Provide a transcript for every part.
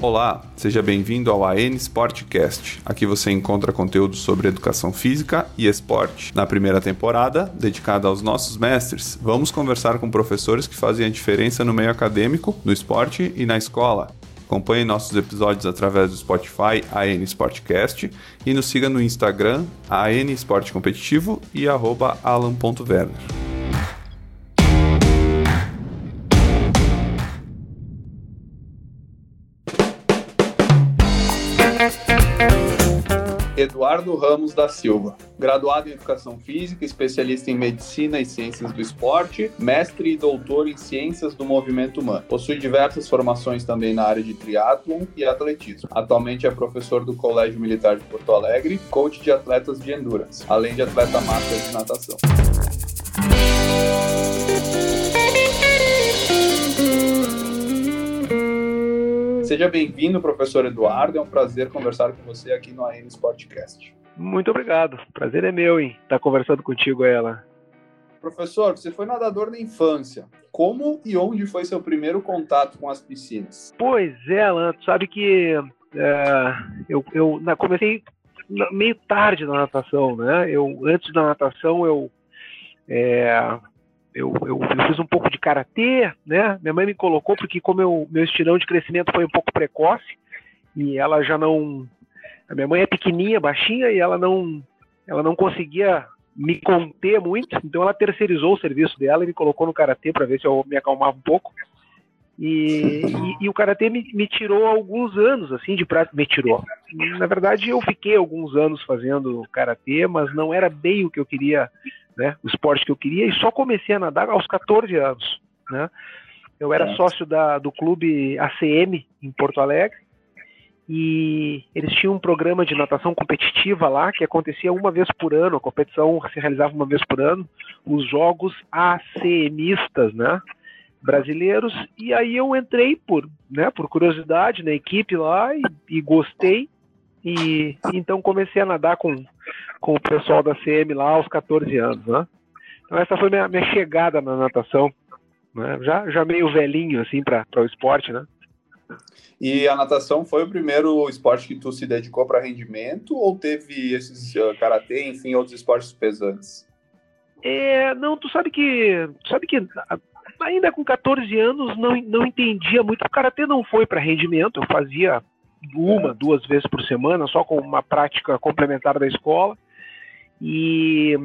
Olá, seja bem-vindo ao AN Sportcast. Aqui você encontra conteúdo sobre educação física e esporte. Na primeira temporada, dedicada aos nossos mestres, vamos conversar com professores que fazem a diferença no meio acadêmico, no esporte e na escola. Acompanhe nossos episódios através do Spotify AN Sportcast e nos siga no Instagram AN Esporte Competitivo e alan.werner. Eduardo Ramos da Silva, graduado em Educação Física, especialista em Medicina e Ciências do Esporte, mestre e doutor em Ciências do Movimento Humano. Possui diversas formações também na área de triatlon e atletismo. Atualmente é professor do Colégio Militar de Porto Alegre, coach de atletas de endurance, além de atleta master de natação. Seja bem-vindo, professor Eduardo. É um prazer conversar com você aqui no AN Sportcast. Muito obrigado. Prazer é meu em estar conversando contigo, ela. Professor, você foi nadador na infância. Como e onde foi seu primeiro contato com as piscinas? Pois é, Alan, tu sabe que é, eu, eu comecei meio tarde na natação, né? Eu antes da natação eu é, eu, eu, eu, fiz um pouco de karatê, né? Minha mãe me colocou porque como eu, meu estirão de crescimento foi um pouco precoce e ela já não, a minha mãe é pequenininha, baixinha e ela não, ela não conseguia me conter muito, então ela terceirizou o serviço dela e me colocou no karatê para ver se eu me acalmava um pouco. E, e, e o karatê me, me, tirou alguns anos assim de prática, me tirou. Na verdade, eu fiquei alguns anos fazendo karatê, mas não era bem o que eu queria né, o esporte que eu queria, e só comecei a nadar aos 14 anos. Né? Eu era sócio da, do clube ACM em Porto Alegre, e eles tinham um programa de natação competitiva lá que acontecia uma vez por ano, a competição se realizava uma vez por ano, os jogos ACMistas, né, brasileiros, e aí eu entrei por, né, por curiosidade na equipe lá e, e gostei, e então comecei a nadar com, com o pessoal da CM lá aos 14 anos, né? Então essa foi minha, minha chegada na natação, né? já, já meio velhinho assim para o esporte, né? E a natação foi o primeiro esporte que tu se dedicou para rendimento ou teve esses uh, karatê, enfim, outros esportes pesantes? É, não, tu sabe que, tu sabe que ainda com 14 anos não, não entendia muito. O karatê não foi para rendimento, eu fazia uma, duas vezes por semana, só com uma prática complementar da escola. E,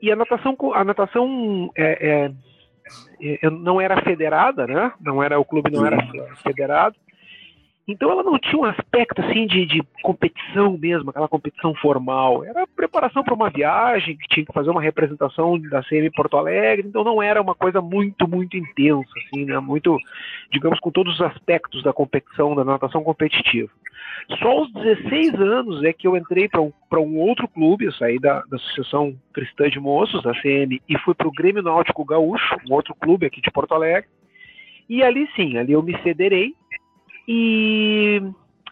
e a natação, a natação é, é, é, não era federada, né? Não era o clube não era federado. Então ela não tinha um aspecto assim de, de competição mesmo, aquela competição formal. Era preparação para uma viagem, que tinha que fazer uma representação da CM Porto Alegre, então não era uma coisa muito, muito intensa, assim, né? Muito, digamos, com todos os aspectos da competição, da natação competitiva. Só aos 16 anos é que eu entrei para um, um outro clube, eu saí da, da Associação Cristã de Moços, da CM, e fui para o Grêmio Náutico Gaúcho, um outro clube aqui de Porto Alegre. E ali sim, ali eu me federei e,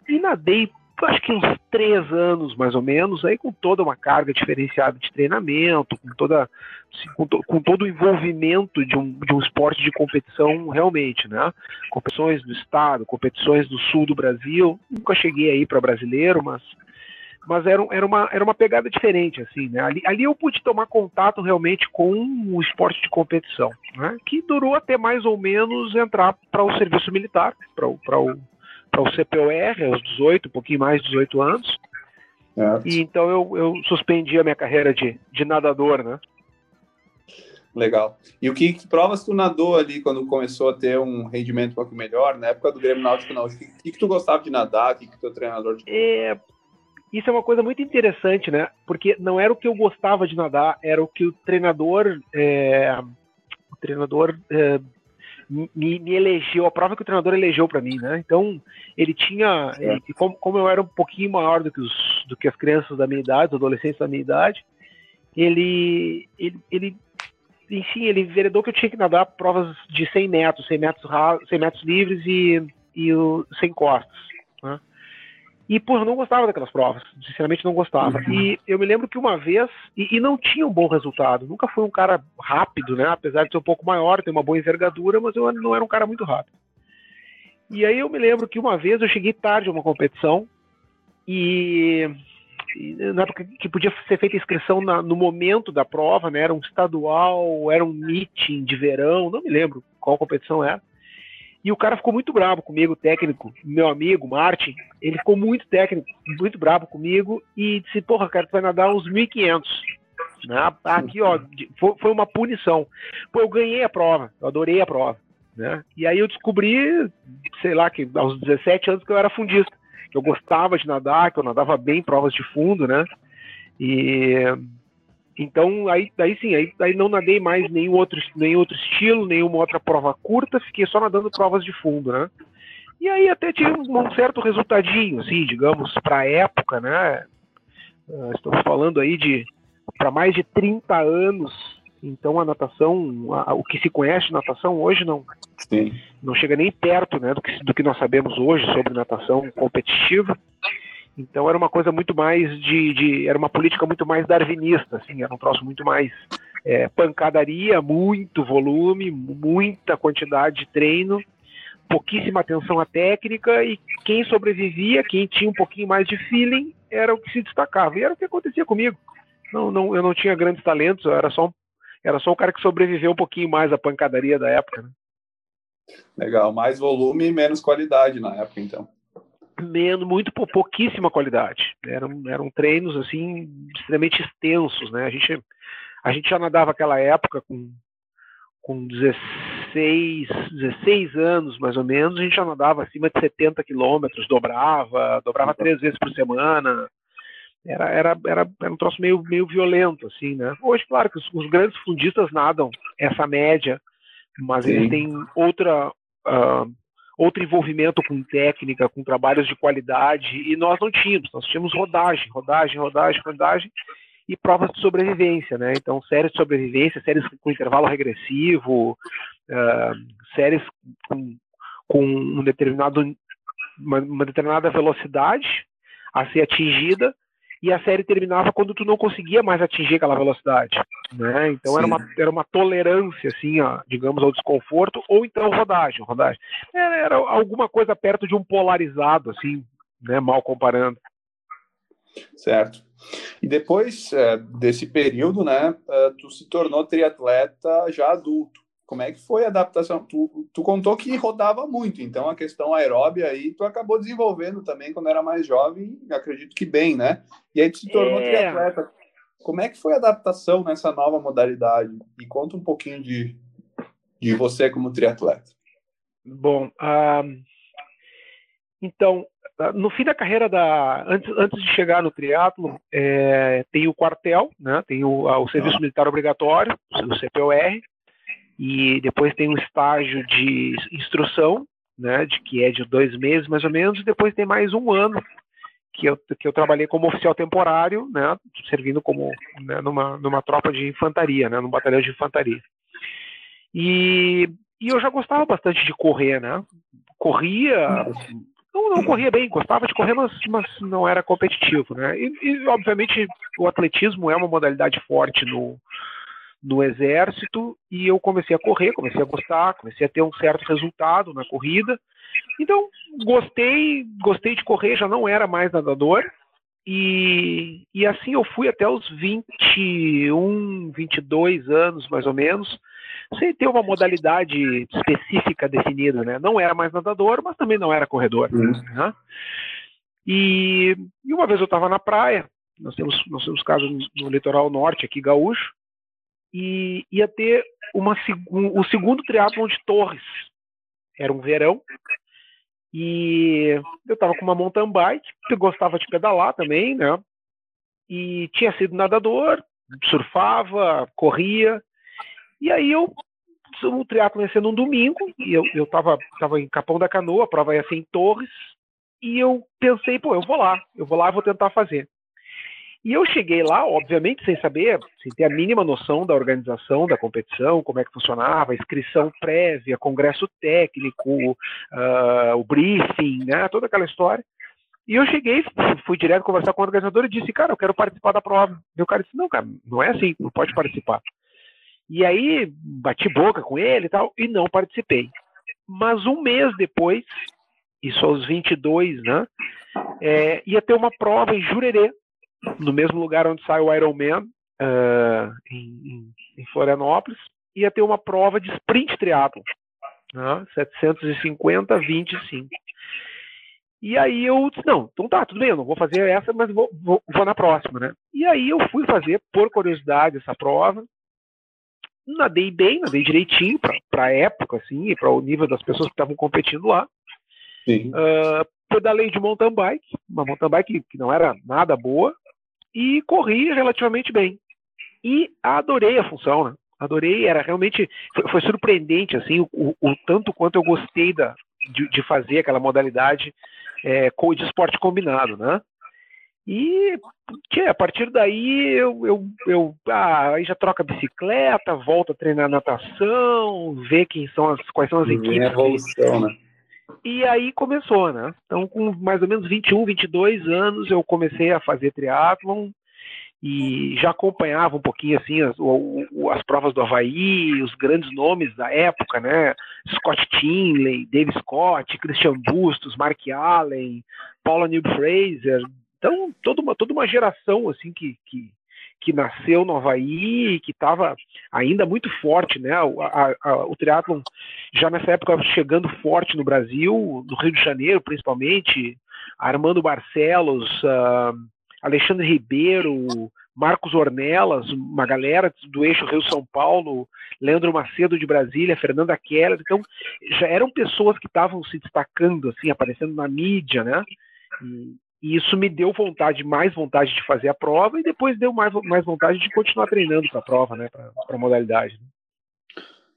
e nadei, acho que uns três anos mais ou menos, aí com toda uma carga diferenciada de treinamento, com, toda, com, to, com todo o envolvimento de um, de um esporte de competição realmente, né? Competições do estado, competições do sul do Brasil. Nunca cheguei aí para brasileiro, mas mas era, era, uma, era uma pegada diferente, assim, né? Ali, ali eu pude tomar contato realmente com o esporte de competição, né? Que durou até mais ou menos entrar para o serviço militar, para o, o, o CPOR, aos 18, um pouquinho mais de 18 anos. É. E então eu, eu suspendi a minha carreira de, de nadador, né? Legal. E o que, que, provas tu nadou ali quando começou a ter um rendimento um pouco melhor? Na época do Grêmio Náutico, não. O que, que, que tu gostava de nadar? O que, que teu treinador... De... É, isso é uma coisa muito interessante, né? Porque não era o que eu gostava de nadar, era o que o treinador, é, o treinador é, me, me, elegeu, a prova que o treinador elegeu para mim, né? Então ele tinha, é. ele, como, como, eu era um pouquinho maior do que, os, do que as crianças da minha idade, os adolescentes da minha idade, ele, ele, ele enfim, ele veredou que eu tinha que nadar provas de 100 metros, 100 metros, 100 metros livres e, e o, sem costas. E, pô, eu não gostava daquelas provas. Sinceramente, não gostava. Uhum. E eu me lembro que uma vez, e, e, não tinha um bom resultado. Nunca fui um cara rápido, né? Apesar de ser um pouco maior, ter uma boa envergadura, mas eu não era um cara muito rápido. E aí eu me lembro que uma vez eu cheguei tarde a uma competição e, e na época que podia ser feita inscrição na, no momento da prova, né? Era um estadual, era um meeting de verão, não me lembro qual competição era. E o cara ficou muito bravo comigo, técnico, meu amigo, Martin. Ele ficou muito técnico, muito bravo comigo e disse: Porra, cara, tu vai nadar uns 1.500. Né? Aqui, ó, foi uma punição. Pô, eu ganhei a prova, eu adorei a prova. Né? E aí eu descobri, sei lá, que aos 17 anos que eu era fundista, que eu gostava de nadar, que eu nadava bem em provas de fundo, né? E então aí, aí sim, aí, aí não nadei mais nenhum outro, nenhum outro estilo, nenhuma outra prova curta, fiquei só nadando provas de fundo, né? E aí até tive um certo resultadinho, assim, digamos, para a época, né? Uh, estamos falando aí de para mais de 30 anos então a natação, a, o que se conhece de natação hoje não, Sim. não chega nem perto né, do, que, do que nós sabemos hoje sobre natação competitiva. Então era uma coisa muito mais de, de, era uma política muito mais darwinista, assim, era um troço muito mais é, pancadaria, muito volume, muita quantidade de treino, pouquíssima atenção à técnica e quem sobrevivia, quem tinha um pouquinho mais de feeling, era o que se destacava. E era o que acontecia comigo. Não, não, eu não tinha grandes talentos, eu era só um era só o cara que sobreviveu um pouquinho mais à pancadaria da época. Né? Legal, mais volume e menos qualidade na época, então. Menos, muito pouquíssima qualidade. Eram, eram treinos assim extremamente extensos, né? A gente, a gente já nadava aquela época com, com 16, 16 anos mais ou menos, a gente já nadava acima de 70 quilômetros, dobrava, dobrava três vezes por semana, era, era, era, era um troço meio, meio violento, assim, né? Hoje, claro que os, os grandes fundistas nadam essa média, mas Sim. eles têm outra, uh, outro envolvimento com técnica, com trabalhos de qualidade, e nós não tínhamos. Nós tínhamos rodagem, rodagem, rodagem, rodagem, e provas de sobrevivência, né? Então, séries de sobrevivência, séries com intervalo regressivo, uh, séries com, com um determinado, uma, uma determinada velocidade a ser atingida, e a série terminava quando tu não conseguia mais atingir aquela velocidade, né? Então era uma, era uma tolerância, assim, ó, digamos, ao desconforto, ou então rodagem, rodagem. Era, era alguma coisa perto de um polarizado, assim, né? Mal comparando. Certo. E depois é, desse período, né, é, tu se tornou triatleta já adulto. Como é que foi a adaptação? Tu, tu contou que rodava muito, então a questão aeróbia aí tu acabou desenvolvendo também quando era mais jovem, acredito que bem, né? E aí tu se tornou é. triatleta. Como é que foi a adaptação nessa nova modalidade? E conta um pouquinho de, de você como triatleta. Bom, uh, então, no fim da carreira da antes, antes de chegar no triatlo é, tem o quartel, né? Tem o, o serviço ah. militar obrigatório, o CPOR, e depois tem um estágio de instrução, né, de que é de dois meses mais ou menos, e depois tem mais um ano que eu, que eu trabalhei como oficial temporário, né, servindo como né, numa, numa tropa de infantaria, né, num batalhão de infantaria. E, e eu já gostava bastante de correr, né? Corria, não, não corria bem, gostava de correr, mas, mas não era competitivo, né? E, e obviamente o atletismo é uma modalidade forte no, no exército e eu comecei a correr, comecei a gostar, comecei a ter um certo resultado na corrida. Então, gostei, gostei de correr, já não era mais nadador. E, e assim eu fui até os 21, 22 anos, mais ou menos, sem ter uma modalidade específica definida, né? Não era mais nadador, mas também não era corredor. Uhum. Né? E, e, uma vez eu estava na praia, nós temos, nós temos casos no litoral norte, aqui gaúcho, e ia ter uma, um, o segundo triatlon de Torres. Era um verão. E eu estava com uma mountain bike, eu gostava de pedalar também, né? E tinha sido nadador, surfava, corria. E aí eu o triatlo ia ser num domingo, e eu, eu tava, tava em Capão da Canoa, a prova ia ser em Torres, e eu pensei, pô, eu vou lá, eu vou lá e vou tentar fazer. E eu cheguei lá, obviamente, sem saber, sem ter a mínima noção da organização da competição, como é que funcionava, inscrição prévia, congresso técnico, uh, o briefing, né, toda aquela história. E eu cheguei, fui direto conversar com o organizador e disse, cara, eu quero participar da prova. E o cara disse, não, cara, não é assim, não pode participar. E aí, bati boca com ele e tal, e não participei. Mas um mês depois, isso aos 22, né? É, ia ter uma prova em Jurerê, no mesmo lugar onde sai o Ironman, uh, em, em, Florianópolis, ia ter uma prova de sprint triathlon, né? 750, 25. E aí eu disse, não, então tá, tudo bem, eu não vou fazer essa, mas vou, vou, vou na próxima, né? E aí eu fui fazer, por curiosidade, essa prova, nadei bem, nadei direitinho para a época, assim, e para o nível das pessoas que estavam competindo lá. Sim. Uh, pedalei de mountain bike, uma mountain bike que não era nada boa, e corri relativamente bem. E adorei a função, né? Adorei, era realmente, foi, foi surpreendente, assim, o, o, o, tanto quanto eu gostei da, de, de fazer aquela modalidade é, de esporte combinado, né? E que, a partir daí eu, eu, eu ah, aí já troca bicicleta, volta a treinar natação, vê quem são as, quais são as equipes. Evolução, né? E aí começou, né? Então, com mais ou menos 21, 22 anos, eu comecei a fazer triatlon e já acompanhava um pouquinho assim as, as provas do Havaí, os grandes nomes da época, né? Scott Tinley, Dave Scott, Christian Bustos, Mark Allen, Paula New Fraser, então, toda uma, toda uma geração assim que, que, que nasceu no Havaí, que estava ainda muito forte, né? O, a, a, o triatlon já nessa época chegando forte no Brasil, no Rio de Janeiro principalmente, Armando Barcelos, uh, Alexandre Ribeiro, Marcos Ornelas, uma galera do eixo Rio-São Paulo, Leandro Macedo de Brasília, Fernanda Keller, então já eram pessoas que estavam se destacando, assim, aparecendo na mídia, né? E, e isso me deu vontade, mais vontade de fazer a prova e depois deu mais, mais vontade de continuar treinando para a prova, né, para a modalidade.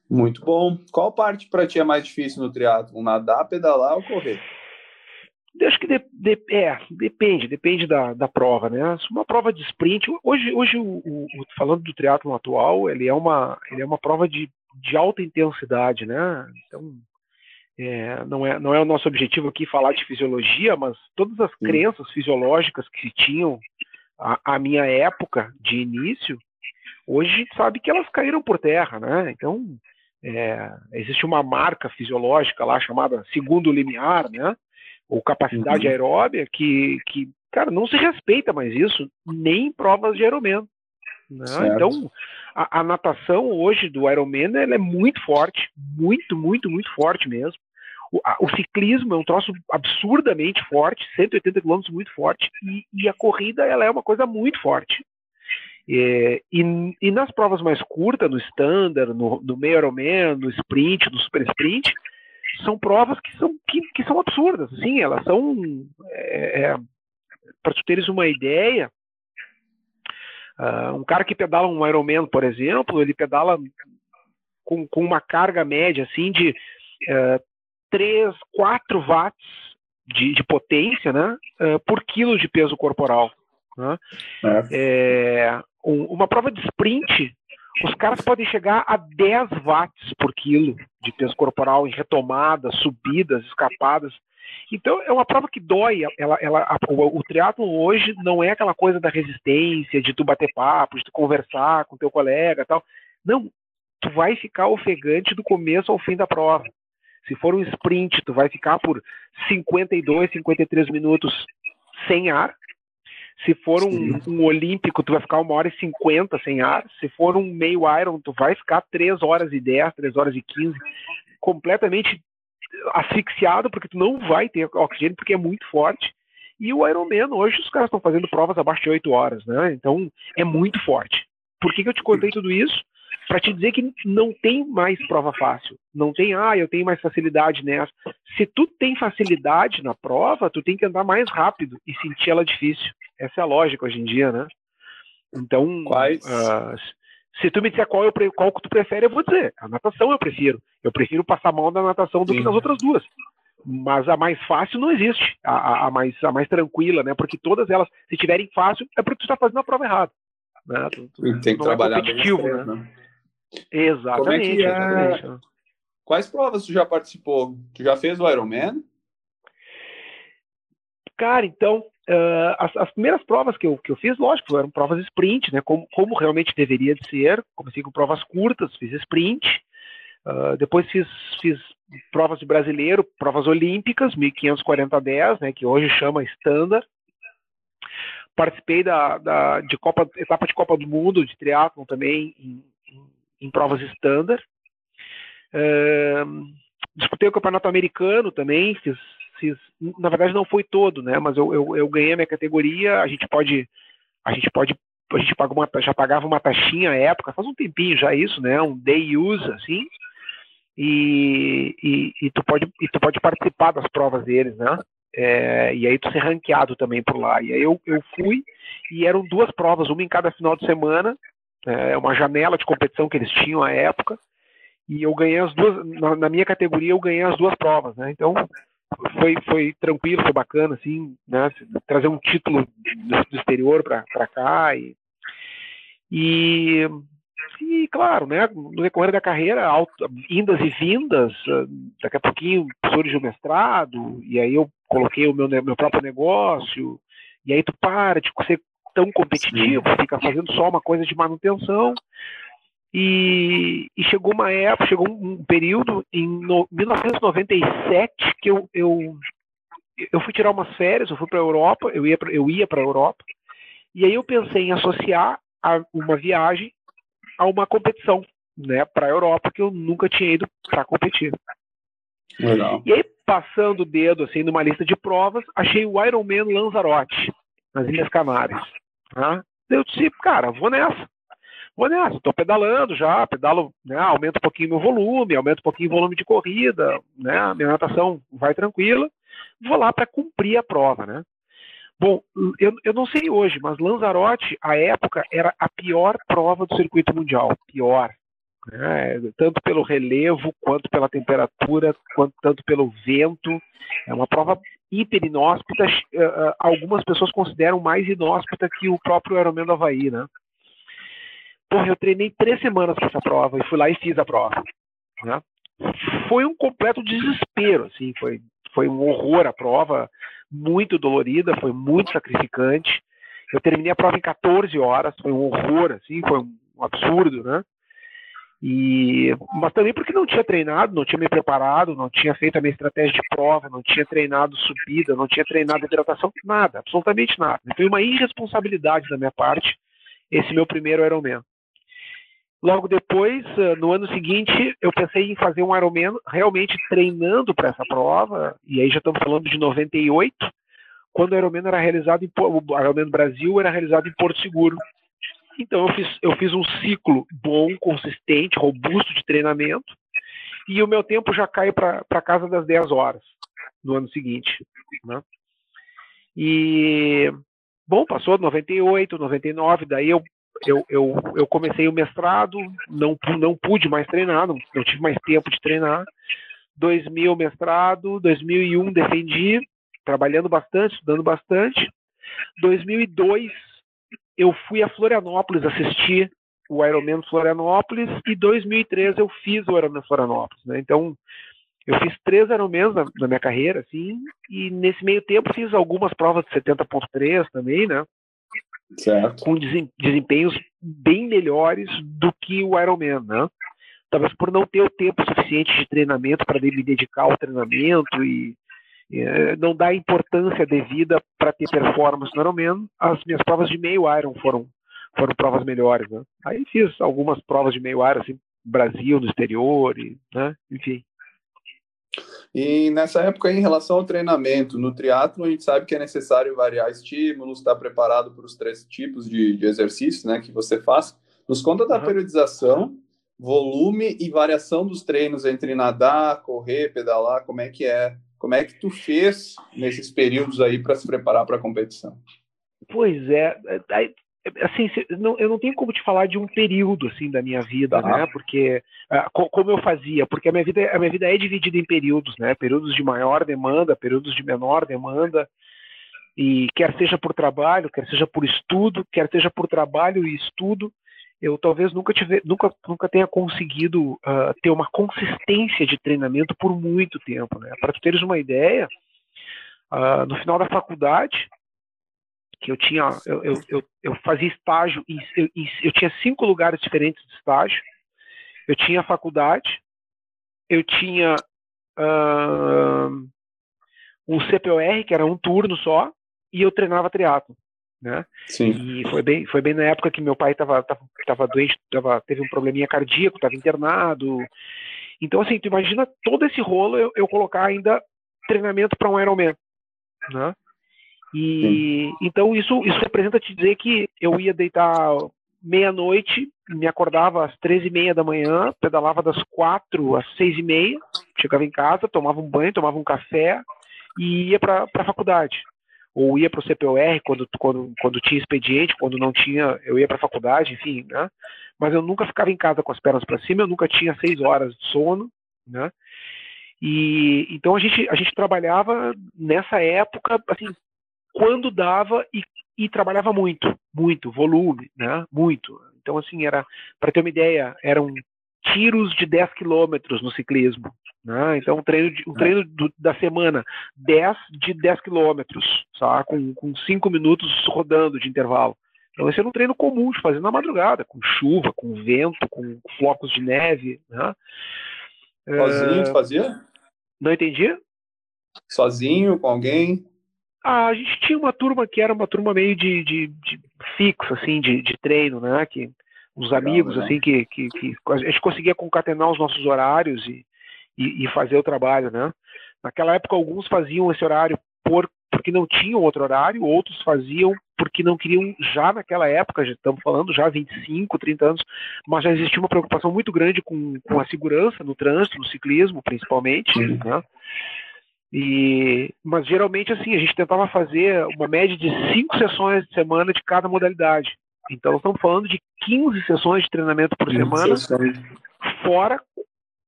Muito bom. Qual parte para ti é mais difícil no triatlo? Nadar, pedalar ou correr? Acho que de, de, é, depende, depende da, da prova, né? Uma prova de sprint, hoje, hoje o, o, falando do triatlo atual, ele é uma, ele é uma prova de, de alta intensidade, né? Então, é, não, é, não é o nosso objetivo aqui falar de fisiologia, mas todas as Sim. crenças fisiológicas que se tinham à, minha época de início, hoje a gente sabe que elas caíram por terra, né? Então, é, existe uma marca fisiológica lá chamada segundo limiar, né? Ou capacidade uhum. aeróbia, que, que, cara, não se respeita mais isso, nem em provas de Ironman. Né? Então, a, a, natação hoje do Ironman ela é muito forte, muito, muito, muito forte mesmo. O, a, o ciclismo é um troço absurdamente forte, 180 km muito forte, e, e, a corrida ela é uma coisa muito forte. É, e, e, nas provas mais curtas, no standard, no, no meio Ironman, no sprint, no super sprint, são provas que são, que, que são absurdas. Sim, elas são. É, é, Para tu teres uma ideia, Uh, um cara que pedala um Ironman, por exemplo, ele pedala com, com uma carga média assim de uh, 3, 4 watts de, de potência né, uh, por quilo de peso corporal. Né? É. É, um, uma prova de sprint, os caras podem chegar a 10 watts por quilo de peso corporal em retomadas, subidas, escapadas. Então é uma prova que dói. Ela, ela, a, o, o triatlo hoje não é aquela coisa da resistência, de tu bater papo, de tu conversar com teu colega, tal. Não, tu vai ficar ofegante do começo ao fim da prova. Se for um sprint, tu vai ficar por 52, 53 minutos sem ar. Se for um, um, olímpico, tu vai ficar uma hora e 50 sem ar. Se for um meio iron, tu vai ficar 3 horas e 10, 3 horas e 15, completamente asfixiado, porque tu não vai ter oxigênio, porque é muito forte. E o Ironman, hoje os caras estão fazendo provas abaixo de 8 horas, né? Então é muito forte. Por que, que eu te contei tudo isso? Para te dizer que não tem mais prova fácil. Não tem, ah, eu tenho mais facilidade nessa. Se tu tem facilidade na prova, tu tem que andar mais rápido e sentir ela difícil. Essa é a lógica hoje em dia, né? Então, Quais? Uh, se tu me disser qual, eu, qual que tu prefere, eu vou dizer. A natação eu prefiro. Eu prefiro passar mal na natação do Sim. que nas outras duas. Mas a mais fácil não existe. A, a, a, mais, a mais tranquila, né? Porque todas elas, se tiverem fácil, é porque tu está fazendo a prova errada. Né? Tu, tu, tem que é trabalhar é competitivo, né? né? Exatamente, é é... Quais provas tu já participou? Tu já fez o Ironman? Cara, então, Uh, as, as, primeiras provas que eu, que eu fiz, lógico, eram provas sprint, né? Como, como realmente deveria de ser. Comecei com provas curtas, fiz sprint. Uh, depois fiz, fiz provas de brasileiro, provas olímpicas, 1540 a 10, né, que hoje chama Standard. Participei da, da de Copa, etapa de Copa do Mundo de triatlon também em, em, provas Standard. Uh, disputei o campeonato americano também, fiz, fiz, na verdade não foi todo, né, mas eu, eu, eu ganhei a minha categoria. A gente pode, a gente pode a gente paga uma, já pagava uma taxinha à época, faz um tempinho já isso, né? Um day use, assim, e, e, e, tu pode, e tu pode participar das provas deles, né? É, e aí tu ser ranqueado também por lá. E aí eu, eu fui e eram duas provas, uma em cada final de semana, é, uma janela de competição que eles tinham à época, e eu ganhei as duas, na, na minha categoria eu ganhei as duas provas, né? Então foi, foi tranquilo, foi bacana, assim, né? Trazer um título do, do exterior para cá e, e e, claro, né, no decorrer da carreira, indas e vindas, ah, daqui a pouquinho surge o mestrado, e aí eu coloquei o meu, meu próprio negócio, e aí tu para de ser tão competitivo, fica fazendo só uma coisa de manutenção. E, e chegou uma época, chegou um, período em no, 1997 que eu, eu, eu fui tirar umas férias, eu fui para a Europa, eu ia eu ia para a Europa, e aí eu pensei em associar a uma viagem a uma competição, né, para a Europa, que eu nunca tinha ido para competir. Legal. E aí, passando o dedo assim numa lista de provas, achei o Ironman Lanzarote, nas Ilhas Canárias. Tá? Eu disse, cara, vou nessa. Vou nessa, estou pedalando já, pedalo, né, aumento um pouquinho meu volume, aumento um pouquinho o volume de corrida, né, minha natação vai tranquila, vou lá para cumprir a prova, né. Bom, eu, eu não sei hoje, mas Lanzarote, à época, era a pior prova do circuito mundial. Pior. Né? Tanto pelo relevo, quanto pela temperatura, quanto tanto pelo vento. É uma prova hiper inóspita. Eh, eh, algumas pessoas consideram mais inóspita que o próprio Ironman do Havaí, né? Porra, eu treinei três semanas para essa prova e fui lá e fiz a prova. Né? Foi um completo desespero, assim, foi, foi um horror a prova muito dolorida, foi muito sacrificante. Eu terminei a prova em 14 horas, foi um horror, assim, foi um absurdo, né? E, mas também porque não tinha treinado, não tinha me preparado, não tinha feito a minha estratégia de prova, não tinha treinado subida, não tinha treinado hidratação, nada, absolutamente nada. Foi uma irresponsabilidade da minha parte esse meu primeiro Ironman. Logo depois, eh, no ano seguinte, eu pensei em fazer um Ironman realmente treinando para essa prova, e aí já estamos falando de 98, quando o Ironman era realizado em o Ironman Brasil era realizado em Porto Seguro. Então eu fiz, eu fiz um ciclo bom, consistente, robusto de treinamento, e o meu tempo já cai para casa das 10 horas no ano seguinte. Né? E, bom, passou 98, 99, daí eu eu, eu, eu comecei o mestrado, não, não pude mais treinar, não, não tive mais tempo de treinar. 2000 mestrado, 2001 defendi, trabalhando bastante, estudando bastante. 2002 eu fui a Florianópolis assistir o Ironman Florianópolis e 2003 eu fiz o Ironman Florianópolis, né? Então eu fiz três Ironmans na, na minha carreira, assim, e nesse meio tempo fiz algumas provas de 70.3 também, né? certo. com desempenhos bem melhores do que o Ironman, né? Talvez por não ter o tempo suficiente de treinamento para me dedicar ao treinamento e, não dar a importância devida para ter performance no Ironman, as minhas provas de meio Iron foram foram provas melhores, né? Aí fiz algumas provas de meio Iron, assim, Brasil, no exterior, e, né? Enfim. E nessa época, em relação ao treinamento, no triatlo a gente sabe que é necessário variar estímulos, estar preparado para os três tipos de, de exercícios né, que você faz. Nos conta da uhum. periodização, volume e variação dos treinos entre nadar, correr, pedalar, como é que é? Como é que tu fez nesses períodos aí para se preparar para a competição? Pois é, é assim, eu não tenho como te falar de um período assim da minha vida, uhum. né? Porque uh, como eu fazia, porque a minha vida, a minha vida é dividida em períodos, né? Períodos de maior demanda, períodos de menor demanda, e quer seja por trabalho, quer seja por estudo, quer seja por trabalho e estudo, eu talvez nunca tive, nunca, nunca tenha conseguido uh, ter uma consistência de treinamento por muito tempo, né? Para tu teres uma ideia, uh, no final da faculdade que eu tinha, eu, eu, eu, eu fazia estágio, e eu, eu, tinha cinco lugares diferentes de estágio. Eu tinha faculdade, eu tinha uh, um CPOR, que era um turno só, e eu treinava triatlo, né? Sim. E foi bem, foi bem na época que meu pai estava tava, tava doente, tava, teve um probleminha cardíaco, estava internado. Então, assim, tu imagina todo esse rolo eu, eu colocar ainda treinamento para um Ironman, né? E Sim. então isso isso representa te dizer que eu ia deitar meia-noite, me acordava às treze e meia da manhã, pedalava das quatro às seis e meia, chegava em casa, tomava um banho, tomava um café e ia para a faculdade. Ou ia para o CPOR quando, quando, quando tinha expediente, quando não tinha, eu ia para a faculdade, enfim, né? Mas eu nunca ficava em casa com as pernas para cima, eu nunca tinha seis horas de sono, né? E então a gente a gente trabalhava nessa época assim quando dava e, e trabalhava muito, muito volume, né? Muito. Então assim era para ter uma ideia eram tiros de 10 quilômetros no ciclismo. Né? Então, um treino, de, um treino do, da semana, 10 de 10 quilômetros, com, com 5 minutos rodando de intervalo. Então, esse era um treino comum de fazer na madrugada, com chuva, com vento, com flocos de neve. Né? Sozinho é... fazia? Não entendi? Sozinho, com alguém? Ah, a gente tinha uma turma que era uma turma meio de, de, de fixo, assim, de, de treino, né? Que uns amigos, assim, que, que, que, a gente conseguia concatenar os nossos horários e, e, e, fazer o trabalho, né? Naquela época, alguns faziam esse horário por, porque não tinham outro horário, outros faziam porque não queriam, já naquela época, já estamos falando já 25, 30 anos, mas já existia uma preocupação muito grande com, com a segurança no trânsito, no ciclismo, principalmente, né? E, mas geralmente assim, a gente tentava fazer uma média de cinco sessões de semana de cada modalidade. Então, estamos falando de 15 sessões de treinamento por semana, sessões. fora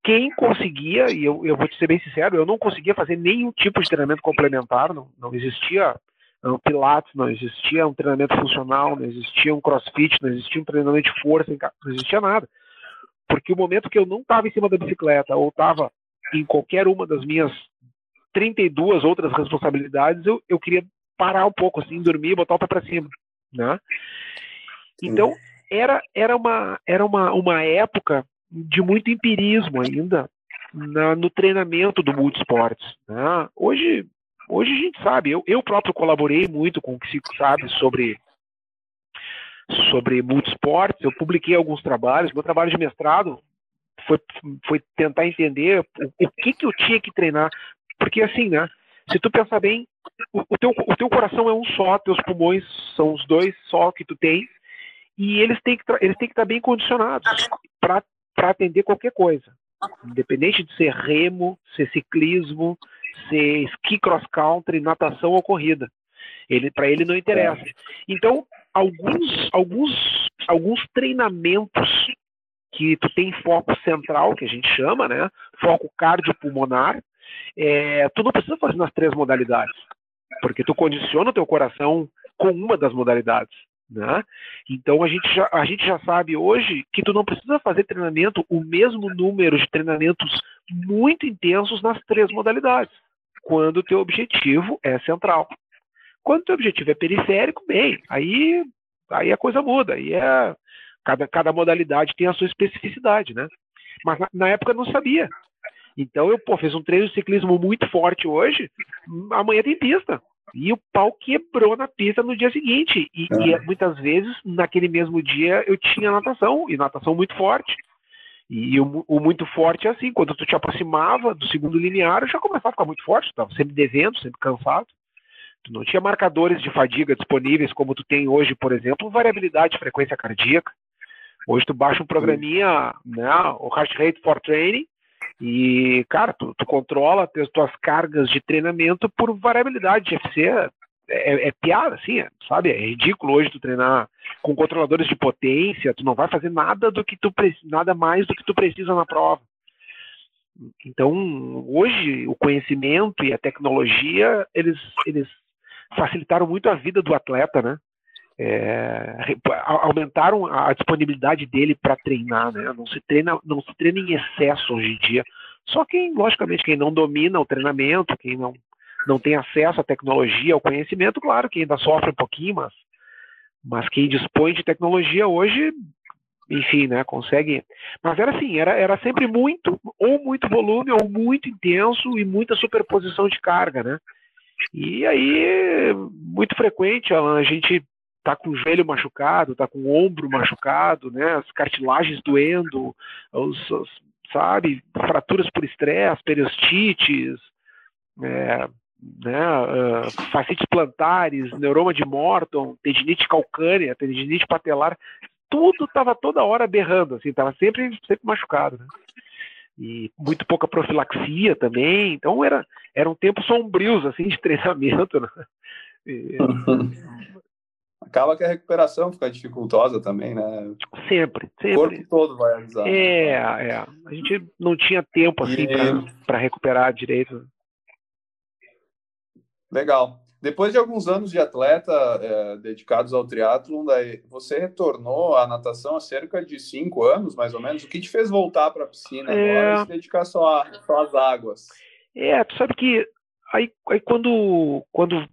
quem conseguia, e eu, eu vou te ser bem sincero, eu não conseguia fazer nenhum tipo de treinamento complementar, não, não existia um pilates, não existia um treinamento funcional, não existia um crossfit, não existia um treinamento de força, não existia nada. Porque o momento que eu não estava em cima da bicicleta ou estava em qualquer uma das minhas 32 outras responsabilidades, eu, eu queria parar um pouco, assim, dormir e botar o pé para cima, né? Então, era, era, uma, era uma, uma época de muito empirismo ainda na, no treinamento do multisportes. Né? Hoje, hoje a gente sabe, eu, eu próprio colaborei muito com o que se sabe sobre sobre multisportes, eu publiquei alguns trabalhos, meu trabalho de mestrado foi, foi tentar entender o, o que, que eu tinha que treinar, porque assim, né, se tu pensar bem, o, o, teu, o teu coração é um só, teus pulmões são os dois só que tu tem, e eles têm que, eles têm que estar bem condicionados para atender qualquer coisa. Independente de ser remo, ser ciclismo, ser esqui cross country, natação ou corrida. Ele, para ele não interessa. Então, alguns, alguns, alguns treinamentos que tu tem foco central, que a gente chama, né? Foco cardiopulmonar, é, tu não precisa fazer nas três modalidades, porque tu condiciona o teu coração com uma das modalidades. Né? Então a gente, já, a gente já sabe hoje que tu não precisa fazer treinamento, o mesmo número de treinamentos muito intensos nas três modalidades, quando o teu objetivo é central. Quando o teu objetivo é periférico, bem, aí, aí a coisa muda, aí é, cada, cada modalidade tem a sua especificidade, né? Mas na, na época eu não sabia. Então eu pô, fiz um treino de ciclismo muito forte hoje, amanhã tem pista. E o pau quebrou na pista no dia seguinte. E, e, muitas vezes, naquele mesmo dia, eu tinha natação, e natação muito forte. E o, o, muito forte é assim, quando tu te aproximava do segundo linear, eu já começava a ficar muito forte, estava sempre devendo, sempre cansado. Tu não tinha marcadores de fadiga disponíveis como tu tem hoje, por exemplo, variabilidade de frequência cardíaca. Hoje tu baixa um programinha, né, o Heart Rate for Training, e, cara, tu, tu controla as tuas cargas de treinamento por variabilidade de FC. É, é, é piada, assim, é, sabe? É ridículo hoje tu treinar com controladores de potência, tu não vai fazer nada do que tu nada mais do que tu precisa na prova. Então, hoje o conhecimento e a tecnologia, eles, eles facilitaram muito a vida do atleta, né? É, aumentaram a disponibilidade dele para treinar, né? Não se treina, não se treina em excesso hoje em dia. Só quem, logicamente, quem não domina o treinamento, quem não não tem acesso à tecnologia, ao conhecimento, claro que ainda sofre um pouquinho, mas mas quem dispõe de tecnologia hoje enfim, né, consegue. Mas era assim, era, era sempre muito, ou muito volume, ou muito intenso e muita superposição de carga, né? E aí, muito frequente, a gente tá com o joelho machucado, tá com o ombro machucado, né? As cartilagens doendo, os, os sabe, fraturas por estresse, periostites, é, né, uh, fascites plantares, neuroma de Morton, tendinite calcânea, tendinite patelar, tudo estava toda hora berrando, assim, estava sempre, sempre machucado, né? E muito pouca profilaxia também, então era, eram tempos sombrios, assim, de treinamento, né? E, Acaba que a recuperação fica dificultosa também, né? Sempre, sempre. O corpo todo vai avisar. É, é. A gente não tinha tempo, assim, e... para recuperar direito. Legal. Depois de alguns anos de atleta é, dedicados ao triatlon, você retornou à natação há cerca de cinco anos, mais ou menos. O que te fez voltar para a piscina é... agora e se dedicar só, a, só às águas? É, tu sabe que aí, aí quando, quando,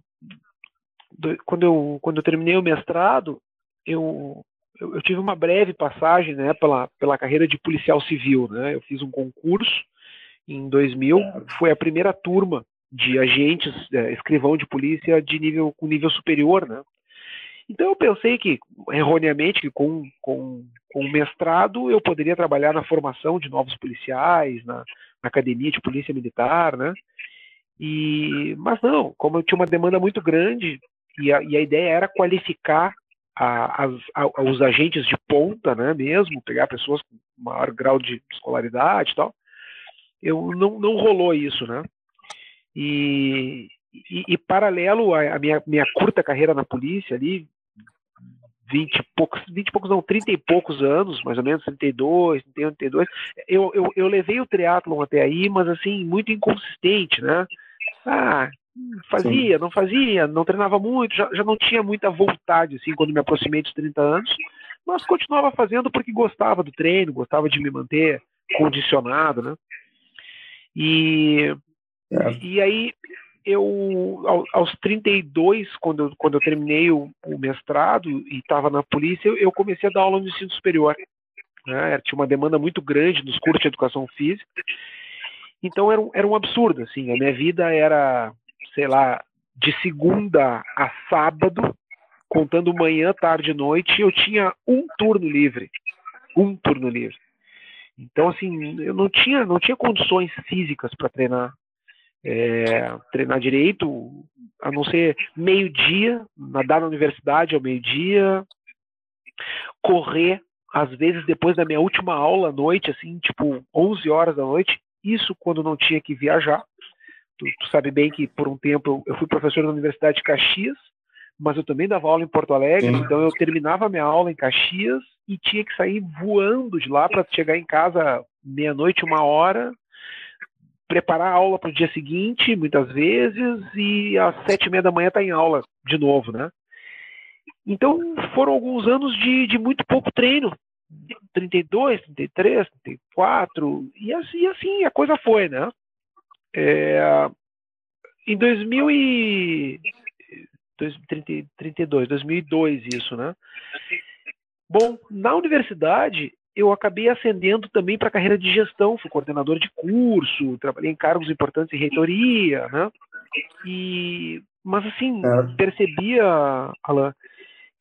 quando, eu, quando eu terminei o mestrado, eu, eu, eu, tive uma breve passagem né, pela, pela carreira de policial civil. Né? Eu fiz um concurso em 2000, foi a primeira turma de agentes, é, escrivão de polícia de nível com nível superior, né? Então eu pensei que, erroneamente, que com, com, com mestrado eu poderia trabalhar na formação de novos policiais, na, na academia de polícia militar, né? E, mas não, como eu tinha uma demanda muito grande e a, e a ideia era qualificar a, as, a, os agentes de ponta, né, mesmo, pegar pessoas com maior grau de escolaridade e tal, eu não, não rolou isso, né? E, e, e paralelo à minha, minha curta carreira na polícia ali, 20 e poucos, 20 e poucos não, 30 e poucos anos, mais ou menos, 32, 31, 32, eu, eu, eu levei o triatlon até aí, mas assim, muito inconsistente, né? Ah, fazia, Sim. não fazia, não treinava muito, já, já não tinha muita vontade, assim, quando me aproximei dos 30 anos, mas continuava fazendo porque gostava do treino, gostava de me manter condicionado, né? E é. E aí, eu, aos 32, quando eu, quando eu terminei o, o mestrado e estava na polícia, eu, eu, comecei a dar aula no ensino superior. Né? Tinha uma demanda muito grande nos cursos de educação física. Então era um, era um absurdo, assim. A minha vida era, sei lá, de segunda a sábado, contando manhã, tarde e noite, eu tinha um turno livre. Um turno livre. Então, assim, eu não tinha, não tinha condições físicas para treinar é, treinar direito, a não ser meio-dia, nadar na universidade ao meio-dia, correr, às vezes depois da minha última aula à noite, assim, tipo 11 horas da noite, isso quando não tinha que viajar. Tu, tu sabe bem que por um tempo eu, eu fui professor da Universidade de Caxias, mas eu também dava aula em Porto Alegre, Sim. então eu terminava a minha aula em Caxias e tinha que sair voando de lá para chegar em casa meia-noite, uma hora, preparar a aula para o dia seguinte, muitas vezes, e às sete e meia da manhã está em aula de novo, né? Então foram alguns anos de, de muito pouco treino, 32, 33, 34, e assim, assim a coisa foi, né? É, em 2000 e 32, 2002 isso, né? Bom, na universidade eu acabei ascendendo também para a carreira de gestão, fui coordenador de curso, trabalhei em cargos importantes em reitoria, né? E, mas assim, é. percebia, Alan,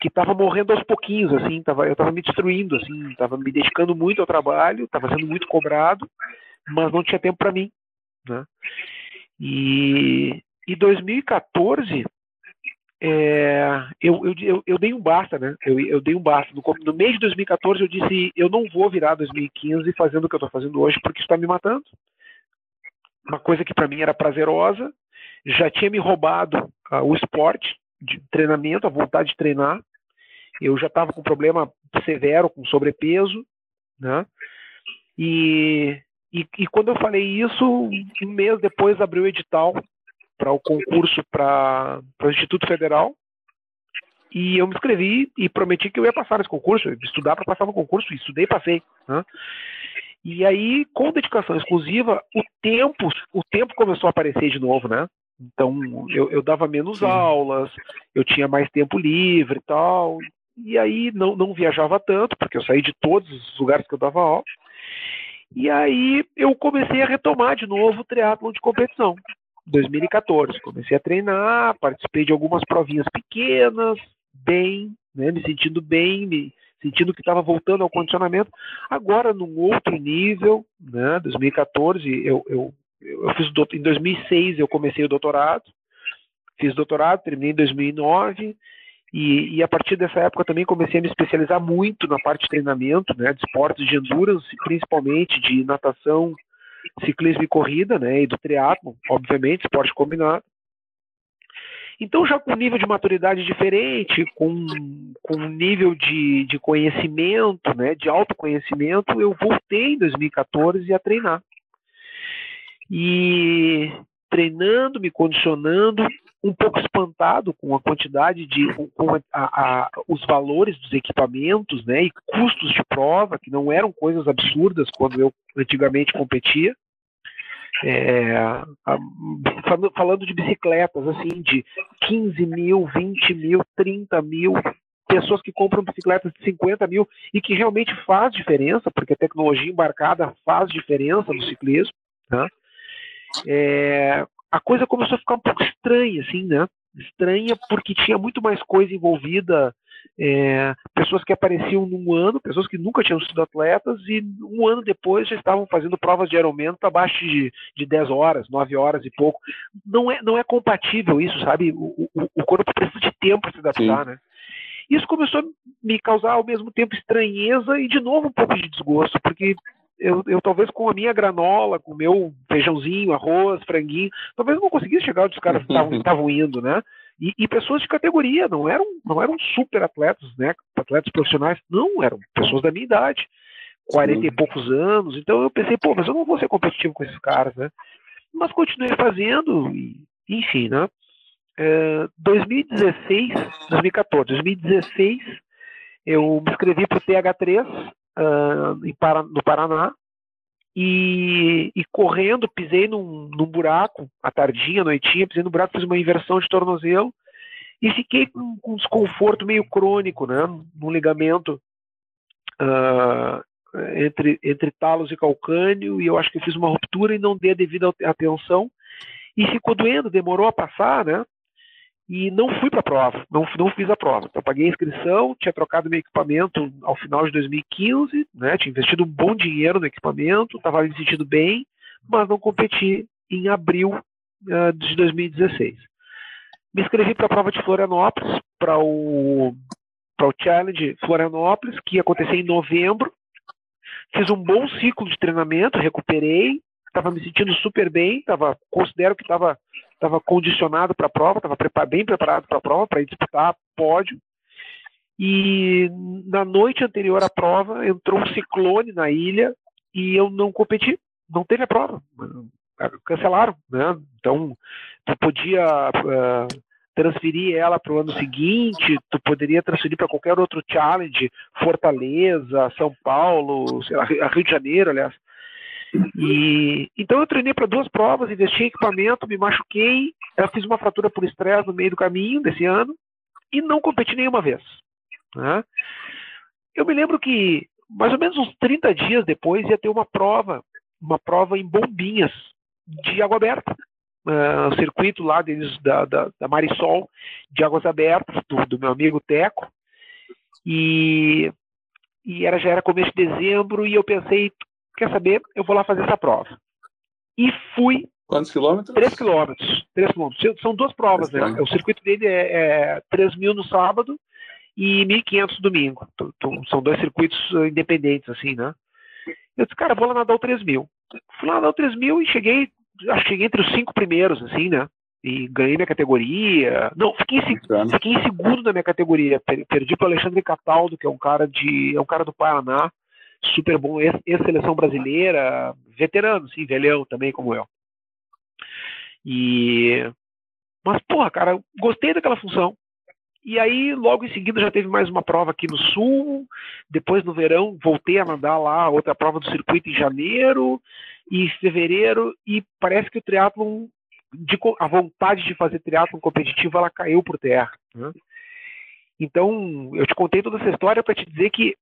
que estava morrendo aos pouquinhos, assim, tava, eu estava me destruindo, assim, estava me dedicando muito ao trabalho, estava sendo muito cobrado, mas não tinha tempo para mim, né? E, e 2014 é, eu, eu, eu, eu, dei um basta, né? Eu, eu dei um basta. No, no, mês de 2014 eu disse, eu não vou virar 2015 fazendo o que eu estou fazendo hoje porque isso está me matando. Uma coisa que para mim era prazerosa, já tinha me roubado uh, o esporte de treinamento, a vontade de treinar. Eu já estava com problema severo, com sobrepeso, né? E, e, e quando eu falei isso, um mês depois abriu o edital para o concurso para o Instituto Federal. E eu me inscrevi e prometi que eu ia passar nesse concurso, estudar para passar no concurso, e estudei e passei. Né? E aí, com dedicação exclusiva, o tempo, o tempo começou a aparecer de novo, né? Então, eu, eu dava menos Sim. aulas, eu tinha mais tempo livre e tal. e aí não, não viajava tanto, porque eu saí de todos os lugares que eu dava aula. E aí eu comecei a retomar de novo o triatlon de competição. 2014, comecei a treinar, participei de algumas provinhas pequenas, bem, né, me sentindo bem, me sentindo que estava voltando ao condicionamento. Agora, num outro nível, né, 2014, eu, eu, eu fiz em 2006 eu comecei o doutorado, fiz doutorado, terminei em 2009 e, e, a partir dessa época também comecei a me especializar muito na parte de treinamento, né, de esportes de endurance, principalmente de natação, ciclismo e corrida, né, e do triatlo, obviamente, esporte combinado. Então, já com um nível de maturidade diferente, com, com um nível de, de conhecimento, né, de autoconhecimento, eu voltei em 2014 a treinar. E treinando, me condicionando, um pouco espantado com a quantidade de com a, a, os valores dos equipamentos, né, e custos de prova que não eram coisas absurdas quando eu antigamente competia. É, falando de bicicletas assim de 15 mil, 20 mil, 30 mil pessoas que compram bicicletas de 50 mil e que realmente faz diferença, porque a tecnologia embarcada faz diferença no ciclismo. Né? É, a coisa começou a ficar um pouco estranha, assim, né? Estranha porque tinha muito mais coisa envolvida, é, pessoas que apareciam num ano, pessoas que nunca tinham sido atletas e um ano depois já estavam fazendo provas de Ironman para abaixo de, de 10 horas, 9 horas e pouco. Não é, não é compatível isso, sabe? O, o, o corpo precisa de tempo para se adaptar, Sim. né? Isso começou a me causar ao mesmo tempo estranheza e de novo um pouco de desgosto, porque eu, eu, talvez com a minha granola, com o meu feijãozinho, arroz, franguinho, talvez eu não conseguisse chegar onde os caras estavam indo, né? E, e, pessoas de categoria, não eram, não eram super atletas, né? Atletas profissionais, não, eram pessoas da minha idade, 40 e poucos anos. Então eu pensei, pô, mas eu não vou ser competitivo com esses caras, né? Mas continuei fazendo, e, enfim, né? É, 2016, 2014, 2016, eu me inscrevi para o TH3 uh, em Para, no Paraná. E, e, correndo pisei num, num buraco, à tardinha, à noitinha, pisei no buraco, fiz uma inversão de tornozelo e fiquei com, com um desconforto meio crônico, né, no ligamento uh, entre, entre talos e calcânio e eu acho que fiz uma ruptura e não dei a devida atenção. E ficou doendo, demorou a passar, né, e não fui para a prova, não, não fiz a prova. Então, paguei a inscrição, tinha trocado meu equipamento ao final de 2015, né, tinha investido um bom dinheiro no equipamento, estava me sentindo bem, mas não competi em abril uh, de 2016. Me inscrevi para a prova de Florianópolis, para o, o Challenge Florianópolis, que ia acontecer em novembro. Fiz um bom ciclo de treinamento, recuperei, estava me sentindo super bem, tava, considero que estava estava condicionado para a prova, estava bem preparado para a prova, para disputar pódio. E na noite anterior à prova entrou um ciclone na ilha e eu não competi, não teve a prova, cancelaram, né? Então tu podia uh, transferir ela para o ano seguinte, tu poderia transferir para qualquer outro challenge, Fortaleza, São Paulo, lá, Rio de Janeiro, aliás. E então eu treinei para duas provas, investi em equipamento, me machuquei, eu fiz uma fratura por estresse no meio do caminho desse ano e não competi nenhuma vez. Né? Eu me lembro que mais ou menos uns 30 dias depois ia ter uma prova, uma prova em Bombinhas de água aberta. Uh, circuito lá deles da, da, da, Marisol de águas abertas do, do meu amigo Teco e, e era já era começo de dezembro e eu pensei quer saber, eu vou lá fazer essa prova. E fui. Quantos quilômetros? 3 quilômetros. 3 quilômetros. São duas provas, né? O circuito dele é, é 3 mil no sábado e 1.500 domingo. São dois circuitos uh, independentes, assim, né? Eu disse, cara, vou lá nadar o 3 mil. Fui lá nadar o 3 mil e cheguei, acho que cheguei entre os cinco primeiros, assim, né? E ganhei minha categoria. Não, fiquei em, fiquei em segundo na minha categoria. Perdi para o Alexandre Cataldo, que é um cara de. é um cara do Paraná super bom, ex-seleção brasileira, veterano, sim, velhão também como eu. E mas porra, cara, gostei daquela função. E aí, logo em seguida, já teve mais uma prova aqui no Sul. Depois, no verão, voltei a mandar lá outra prova do circuito em janeiro e fevereiro. E parece que o triatlon, de, a vontade de fazer triatlon competitivo, ela caiu por terra. Né? Então, eu te contei toda essa história para te dizer que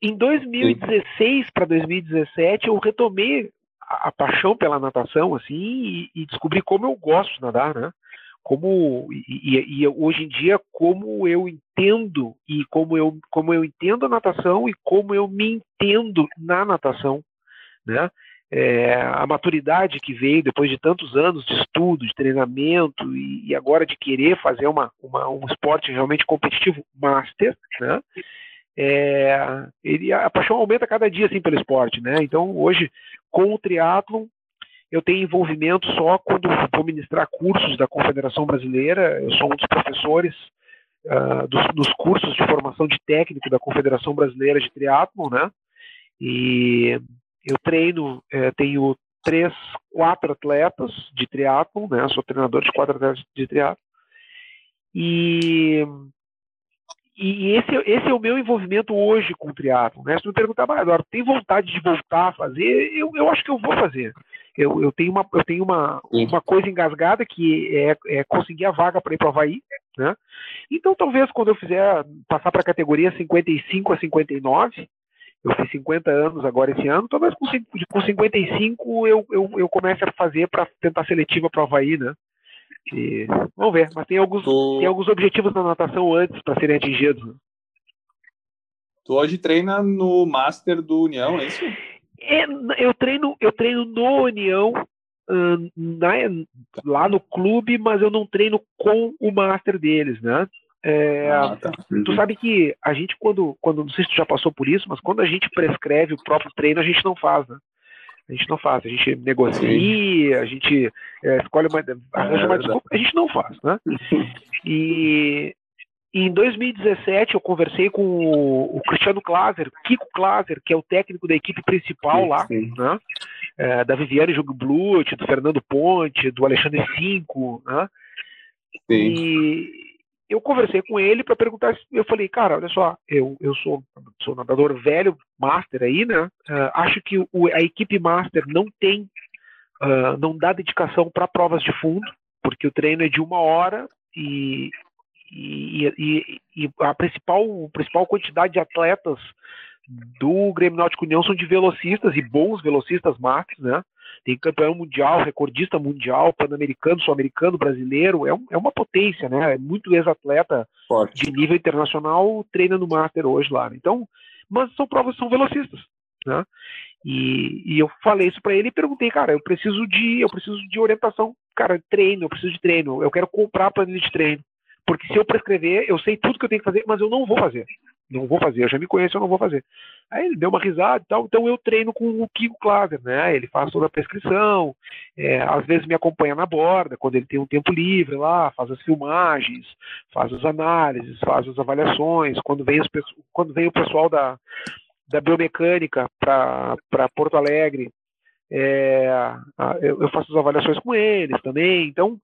em 2016 para 2017 eu retomei a, a, paixão pela natação assim e, e, descobri como eu gosto de nadar, né? Como e, e, e, hoje em dia como eu entendo e como eu como eu entendo a natação e como eu me entendo na natação, né? É, a maturidade que veio depois de tantos anos de estudo, de treinamento e, agora de querer fazer uma, uma, um esporte realmente competitivo master, né? É, ele, a paixão aumenta cada dia assim pelo esporte, né? Então hoje com o triatlon eu tenho envolvimento só quando vou ministrar cursos da Confederação Brasileira. Eu sou um dos professores uh, dos, dos, cursos de formação de técnico da Confederação Brasileira de Triatlon, né? E eu treino, é, tenho três, quatro atletas de triatlon, né? Sou treinador de quatro atletas de triatlon. E, e esse, esse é o meu envolvimento hoje com o triatlon, né? Se me perguntar, Eduardo, tem vontade de voltar a fazer? Eu, eu acho que eu vou fazer. Eu, eu tenho, uma, eu tenho uma, uma coisa engasgada que é, é conseguir a vaga para ir para o Havaí, né? Então, talvez quando eu fizer passar para a categoria 55 a 59, eu fiz 50 anos agora esse ano, talvez com, com 55 eu, eu, eu comece a fazer para tentar seletiva para o Havaí, né? E, vamos ver, mas tem alguns, tu... tem alguns objetivos na natação antes para serem atingidos. Né? Tu hoje treina no Master do União, é isso? É, eu treino, eu treino no União, na, lá no clube, mas eu não treino com o Master deles, né? É, ah, tá. Tu sabe que a gente, quando, quando, não sei se tu já passou por isso, mas quando a gente prescreve o próprio treino, a gente não faz, né? A gente não faz, a gente negocia, a gente é, escolhe uma, arranja é, uma desculpa, a gente não faz, né? E, em 2017 eu conversei com o, o Cristiano Klaser, Kiko Klaser, que é o técnico da equipe principal sim, lá, sim. né? É, da Viviane Jugblut, do Fernando Ponte, do Alexandre Cinco, né? Sim. E, eu conversei com ele para perguntar, eu falei, cara, olha só, eu, eu sou, sou nadador velho, master aí, né? Uh, acho que o, a equipe master não tem, uh, não dá dedicação para provas de fundo, porque o treino é de uma hora e, e, e, e a principal, a principal quantidade de atletas do Grêmio Náutico União são de velocistas e bons velocistas masters, né? Tem campeão mundial, recordista mundial, pan-americano, sul-americano, brasileiro, é, um, é, uma potência, né? É muito ex-atleta de nível internacional, treina no Master hoje lá. Né? Então, mas são provas, são velocistas, né? E, e eu falei isso para ele e perguntei, cara, eu preciso de, eu preciso de orientação, cara, treino, eu preciso de treino, eu quero comprar planilha de treino. Porque se eu prescrever, eu sei tudo que eu tenho que fazer, mas eu não vou fazer. Não vou fazer, eu já me conheço, eu não vou fazer. Aí ele deu uma risada e tal, então eu treino com o Kiko Klaser, né? Ele faz toda a prescrição, é, às vezes me acompanha na borda, quando ele tem um tempo livre lá, faz as filmagens, faz as análises, faz as avaliações. Quando vem, os, quando vem o pessoal da, da biomecânica para Porto Alegre, é, eu, eu faço as avaliações com eles também. Então,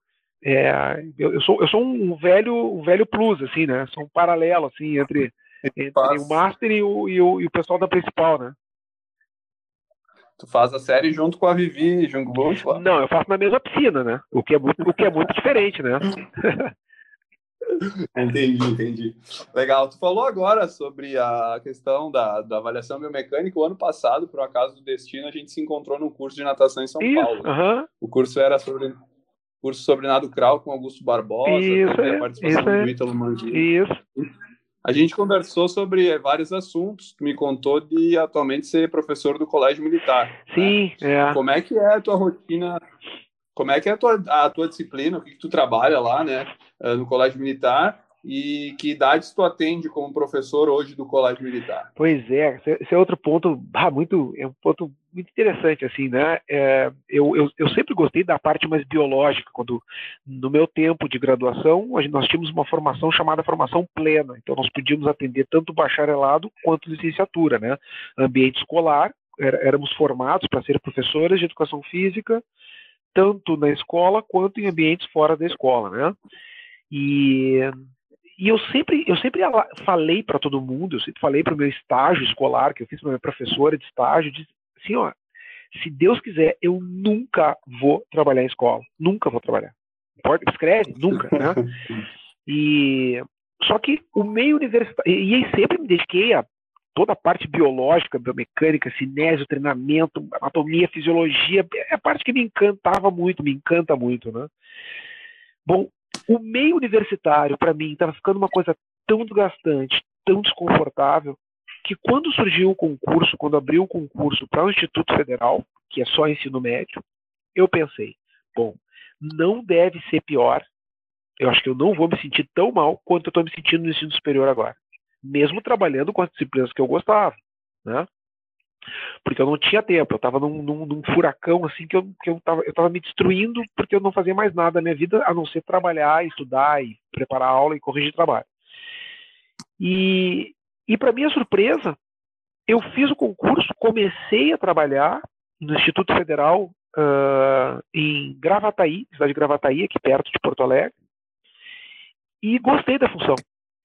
é, eu, eu, sou, eu sou um velho, um velho plus, assim, né? Sou um paralelo, assim, entre, entre o Master e o, e, o, e o pessoal da principal, né? Tu faz a série junto com a Vivi Jungwirth lá? Não, eu faço na mesma piscina, né? O que é muito, o que é muito diferente, né? entendi, entendi. Legal. Tu falou agora sobre a questão da, da avaliação biomecânica. O ano passado, por acaso do destino, a gente se encontrou num curso de natação em São Isso, Paulo. Uh -huh. O curso era sobre curso sobre nado crawl com Augusto Barbosa, isso, a participação isso, do Ítalo Mandini. Isso. A gente conversou sobre vários assuntos. Tu me contou de atualmente ser professor do Colégio Militar. Né? Sim, né? é. Como é que é a tua rotina? Como é que é a tua, a tua disciplina? O que, que tu trabalha lá, né, eh, no Colégio Militar? E que idades tu atende como professor hoje do Colégio Militar? Pois é, esse é outro ponto ah, muito, é um ponto muito interessante, assim, né? É, eu, eu, eu, sempre gostei da parte mais biológica, quando no meu tempo de graduação, nós tínhamos uma formação chamada formação plena, então nós podíamos atender tanto bacharelado quanto licenciatura, né? Ambiente escolar, éramos formados para ser professores de educação física, tanto na escola quanto em ambientes fora da escola, né? E e eu sempre, eu sempre falei para todo mundo, eu sempre falei para o meu estágio escolar, que eu fiz para minha professora de estágio, disse assim, ó, se Deus quiser, eu nunca vou trabalhar em escola, nunca vou trabalhar. Pode, escreve, nunca, né? E só que o meio universitário, e aí sempre me dediquei a toda a parte biológica, biomecânica, cinésio, treinamento, anatomia, fisiologia, é a parte que me encantava muito, me encanta muito, né? Bom, o meio universitário, para mim, estava ficando uma coisa tão desgastante, tão desconfortável, que quando surgiu o concurso, quando abriu o concurso para o Instituto Federal, que é só ensino médio, eu pensei, bom, não deve ser pior, eu acho que eu não vou me sentir tão mal quanto eu estou me sentindo no ensino superior agora mesmo trabalhando com as disciplinas que eu gostava, né? Porque eu não tinha tempo, eu estava num, num, num, furacão assim que eu que eu eu tava me destruindo porque eu não fazia mais nada na minha vida a não ser trabalhar, estudar e preparar aula e corrigir trabalho. E e para minha surpresa, eu fiz o concurso, comecei a trabalhar no Instituto Federal uh, em Gravataí, cidade de Gravataí, aqui perto de Porto Alegre, e gostei da função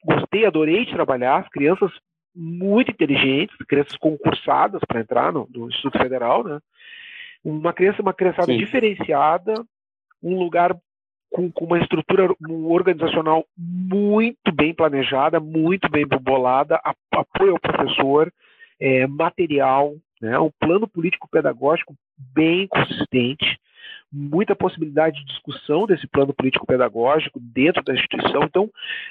gostei, adorei trabalhar, as crianças muito inteligentes, crianças concursadas para entrar no, no, Instituto Federal, né? Uma criança, uma criançada Sim. diferenciada, um lugar com, com, uma estrutura organizacional muito bem planejada, muito bem bolada, apoio ao professor, é, material, né? um plano político-pedagógico bem consistente, muita possibilidade de discussão desse plano político-pedagógico dentro da instituição. Então,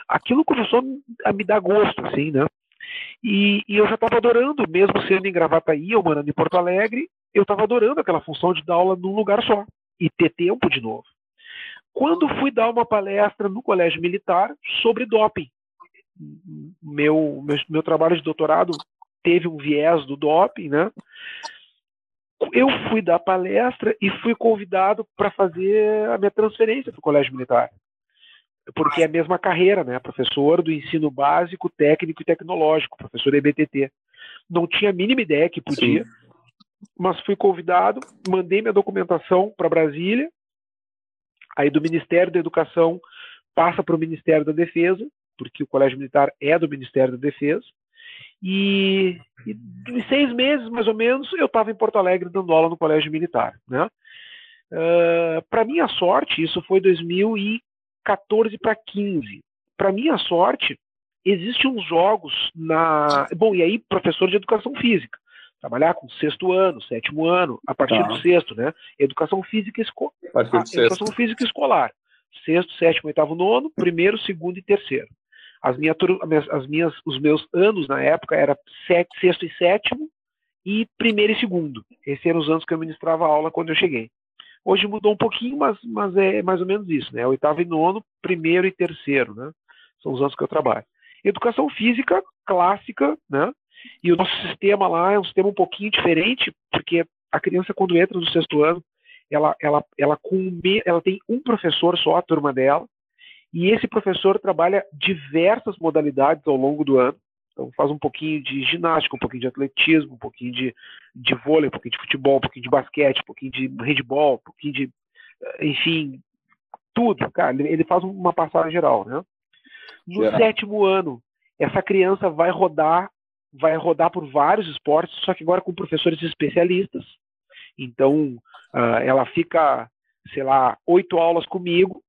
aquilo começou a me dar gosto, assim, né? E, e eu já estava adorando, mesmo sendo em Gravataí ou morando em Porto Alegre, eu estava adorando aquela função de dar aula num lugar só e ter tempo de novo. Quando fui dar uma palestra no Colégio Militar sobre doping, meu, meu, meu trabalho de doutorado teve um viés do doping, né? eu fui dar palestra e fui convidado para fazer a minha transferência para o Colégio Militar. Porque é a mesma carreira, né? Professor do ensino básico, técnico e tecnológico, professor EBTT. Não tinha a mínima ideia que podia, Sim. mas fui convidado, mandei minha documentação para Brasília, aí do Ministério da Educação passa para o Ministério da Defesa, porque o Colégio Militar é do Ministério da Defesa, e, e em seis meses, mais ou menos, eu estava em Porto Alegre dando aula no Colégio Militar. Né? Uh, para minha sorte, isso foi 2014 para 15. Para minha sorte, existem uns jogos na. Bom, e aí, professor de educação física. Trabalhar com sexto ano, sétimo ano, a partir tá. do sexto, né? Educação física, esco... educação física escolar. Sexto, sétimo, oitavo, nono, primeiro, segundo e terceiro. As, minha, as minhas, os meus anos na época era sexto e sétimo e primeiro e segundo. Esses eram os anos que eu ministrava aula quando eu cheguei. Hoje mudou um pouquinho, mas, mas é mais ou menos isso, né? Oitavo e nono, primeiro e terceiro, né? São os anos que eu trabalho. Educação física clássica, né? E o nosso sistema lá é um sistema um pouquinho diferente, porque a criança quando entra no sexto ano, ela, ela, ela, com, ela tem um professor só, a turma dela, e esse professor trabalha diversas modalidades ao longo do ano. Então faz um pouquinho de ginástica, um pouquinho de atletismo, um pouquinho de, de vôlei, um pouquinho de futebol, um pouquinho de basquete, um pouquinho de handball, um pouquinho de, enfim, tudo, cara. Ele faz uma passagem geral, né? No yeah. sétimo ano, essa criança vai rodar, vai rodar por vários esportes, só que agora com professores especialistas. Então, uh, ela fica, sei lá, oito aulas comigo,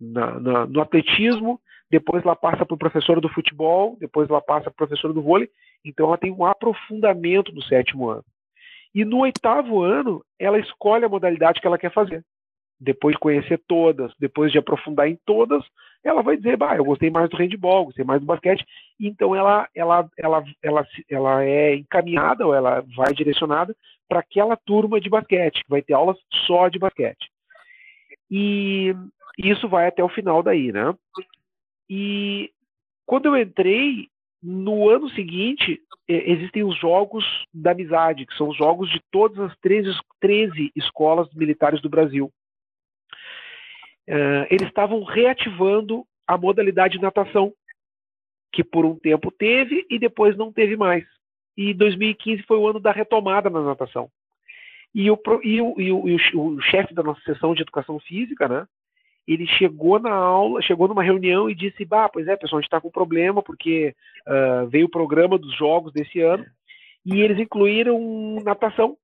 na, na, no atletismo, depois ela passa para o professor do futebol, depois ela passa para o professor do vôlei, então ela tem um aprofundamento no sétimo ano. E no oitavo ano, ela escolhe a modalidade que ela quer fazer. Depois de conhecer todas, depois de aprofundar em todas, ela vai dizer, bah, eu gostei mais do handball, gostei mais do basquete. Então ela, ela, ela, ela, ela é encaminhada ou ela vai direcionada para aquela turma de basquete, que vai ter aulas só de basquete. E isso vai até o final daí, né? E quando eu entrei, no ano seguinte, existem os Jogos da Amizade, que são os jogos de todas as 13, 13 escolas militares do Brasil. Uh, eles estavam reativando a modalidade de natação, que por um tempo teve e depois não teve mais. E 2015 foi o ano da retomada na natação. E o, e o, e o, e o, o chefe da nossa sessão de educação física, né, ele chegou na aula, chegou numa reunião e disse, bah, pois é, pessoal, a gente está com um problema porque uh, veio o programa dos jogos desse ano e eles incluíram natação.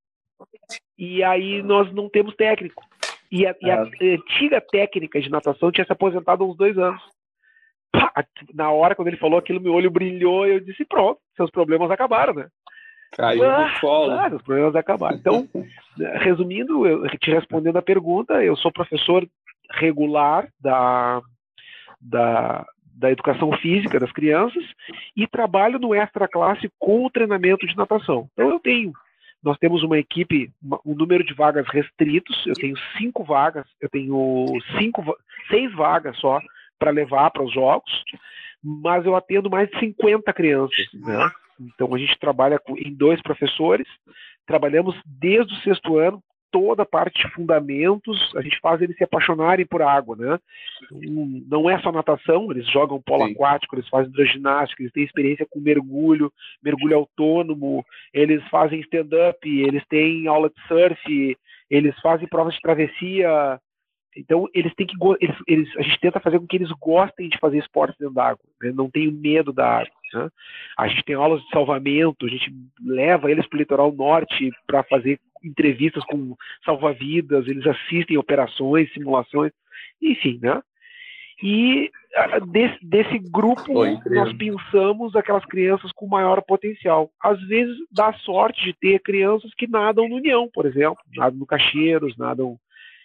E aí nós não temos técnico. E a, e a ah. antiga técnica de natação tinha se aposentado há uns dois anos. na hora quando ele falou aquilo, meu olho brilhou e eu disse, pronto, seus problemas acabaram, né? Caiu ah, no colo. Ah, os problemas acabaram. Então, resumindo, eu, te respondendo a pergunta, eu sou professor regular da, da, da educação física das crianças e trabalho no extra classe com o treinamento de natação. Então eu tenho, nós temos uma equipe, um número de vagas restritos. Eu tenho cinco vagas, eu tenho cinco, seis vagas só para levar para os jogos, mas eu atendo mais de 50 crianças, né? Então a gente trabalha em dois professores, trabalhamos desde o sexto ano toda a parte de fundamentos, a gente faz eles se apaixonarem por água, né? Não é só natação, eles jogam polo Sim. aquático, eles fazem hidroginástica, eles têm experiência com mergulho, mergulho autônomo, eles fazem stand-up, eles têm aula de surf, eles fazem provas de travessia. Então, eles têm que eles, eles, a gente tenta fazer com que eles gostem de fazer esporte dentro da água, né? não tenham medo da água. Né? A gente tem aulas de salvamento, a gente leva eles para o litoral norte para fazer entrevistas com salva-vidas, eles assistem operações, simulações, enfim, né? E desse, desse grupo Oi, nós pensamos aquelas crianças com maior potencial. Às vezes dá sorte de ter crianças que nadam no União, por exemplo, nadam no Cacheiros, nadam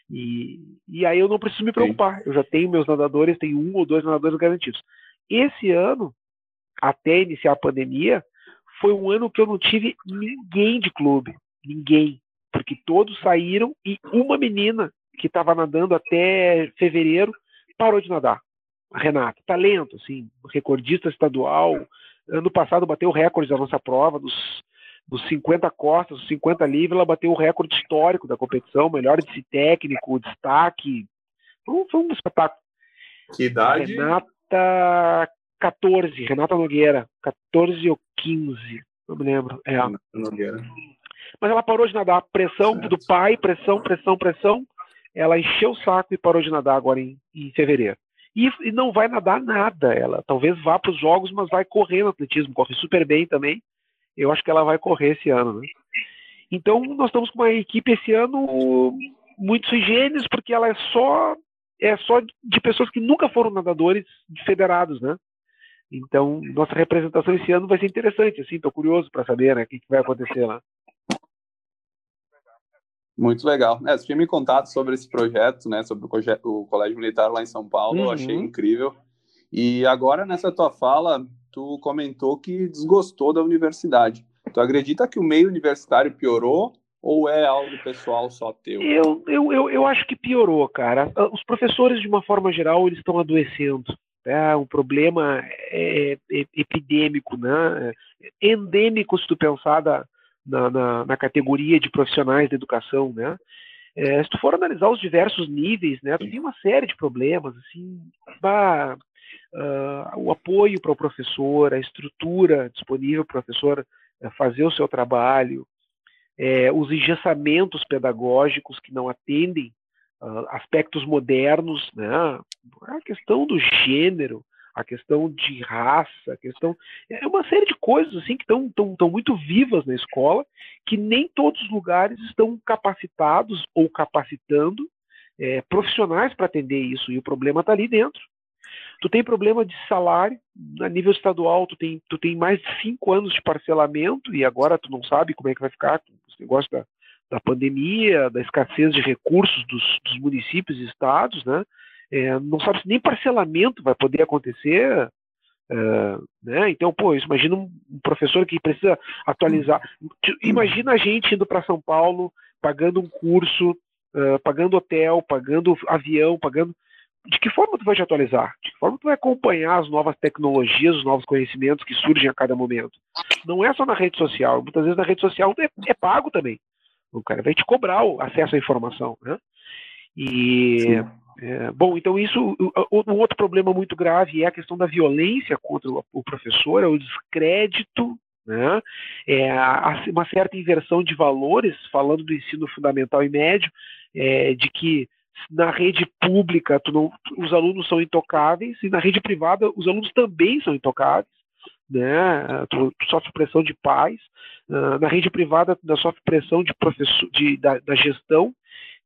e, e aí eu não preciso me preocupar. Eu já tenho meus nadadores, tenho um ou dois nadadores garantidos. Esse ano, até iniciar a pandemia, foi um ano que eu não tive ninguém de clube, ninguém porque todos saíram e uma menina que estava nadando até fevereiro parou de nadar. A Renata, talento, assim, recordista estadual. Ano passado bateu o recorde da nossa prova, dos, dos 50 costas, dos 50 livres, ela bateu o recorde histórico da competição, melhor de técnico, destaque. Foi um, foi um espetáculo. Que idade? Renata 14, Renata Nogueira, 14 ou 15, não me lembro. É. Nogueira mas ela parou de nadar. Pressão certo. do pai, pressão, pressão, pressão. Ela encheu o saco e parou de nadar agora em, em fevereiro. E, e, não vai nadar nada. Ela talvez vá para os jogos, mas vai correr no atletismo. Corre super bem também. Eu acho que ela vai correr esse ano. Né? Então, nós estamos com uma equipe esse ano muito sui generis, porque ela é só é só de pessoas que nunca foram nadadores federados, né? Então, nossa representação esse ano vai ser interessante, assim, tô curioso para saber, né, o que, que vai acontecer lá. Muito legal. É, você tinha me contado sobre esse projeto, né, sobre o, o Colégio Militar lá em São Paulo, uhum. achei incrível. E agora, nessa tua fala, tu comentou que desgostou da universidade. Tu acredita que o meio universitário piorou ou é algo pessoal só teu? Eu, eu, eu, eu acho que piorou, cara. Os professores, de uma forma geral, eles estão adoecendo. É um problema é, é, epidêmico, né? endêmico, se tu pensar da, na, na, na categoria de profissionais da educação, né? É, se tu for analisar os diversos níveis, né, tu tem uma série de problemas, assim, bah, uh, o apoio para o professor, a estrutura disponível para o professor uh, fazer o seu trabalho, é, os engessamentos pedagógicos que não atendem uh, aspectos modernos, né, a questão do gênero, a questão de raça, a questão. É uma série de coisas assim que estão tão, tão muito vivas na escola, que nem todos os lugares estão capacitados ou capacitando é, profissionais para atender isso, e o problema está ali dentro. Tu tem problema de salário, a nível estadual, tu tem, tu tem mais de cinco anos de parcelamento, e agora tu não sabe como é que vai ficar esse negócio da, da pandemia, da escassez de recursos dos, dos municípios e estados, né? é, não sabe se nem parcelamento vai poder acontecer. É, né? Então, pô, imagina um professor que precisa atualizar. Imagina a gente indo para São Paulo, pagando um curso, uh, pagando hotel, pagando avião, pagando. De que forma tu vai te atualizar? De que forma tu vai acompanhar as novas tecnologias, os novos conhecimentos que surgem a cada momento? Não é só na rede social. Muitas vezes na rede social é, é pago também. O cara vai te cobrar o acesso à informação, né? E. É, bom, então isso, um outro problema muito grave é a questão da violência contra o professor, é o descrédito, né? é uma certa inversão de valores, falando do ensino fundamental e médio, é, de que na rede pública não, os alunos são intocáveis e na rede privada os alunos também são intocáveis, né? Tu, tu sofre pressão de pais, uh, na rede privada tu sofre pressão de professor, de, da, da gestão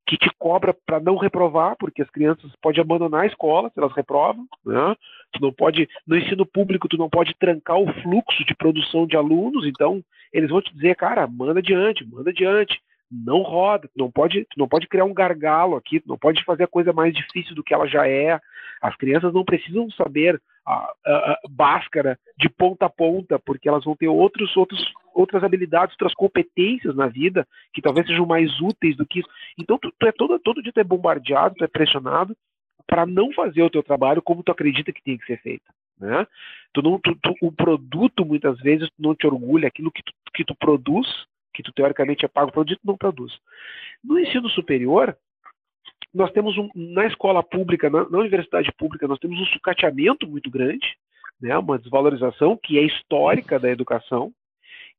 que te cobra para não reprovar, porque as crianças podem abandonar a escola se elas reprovam, né? Tu não pode, no ensino público, tu não pode trancar o fluxo de produção de alunos, então eles vão te dizer, cara, manda adiante, manda adiante, não roda, não pode, não pode criar um gargalo aqui, não pode fazer a coisa mais difícil do que ela já é. As crianças não precisam saber a, a, a Bhaskara de ponta a ponta, porque elas vão ter outros, outros, outras habilidades, outras competências na vida que talvez sejam mais úteis do que isso. Então tu, tu é todo, todo dia tu é bombardeado, tu é pressionado para não fazer o teu trabalho como tu acredita que tem que ser feito. Né? Tu não, tu, tu, o produto, muitas vezes, tu não te orgulha, aquilo que tu, que tu produz, que tu teoricamente é pago para o não produz. No ensino superior, nós temos um, na escola pública, na, na, universidade pública, nós temos um sucateamento muito grande, né, uma desvalorização que é histórica da educação,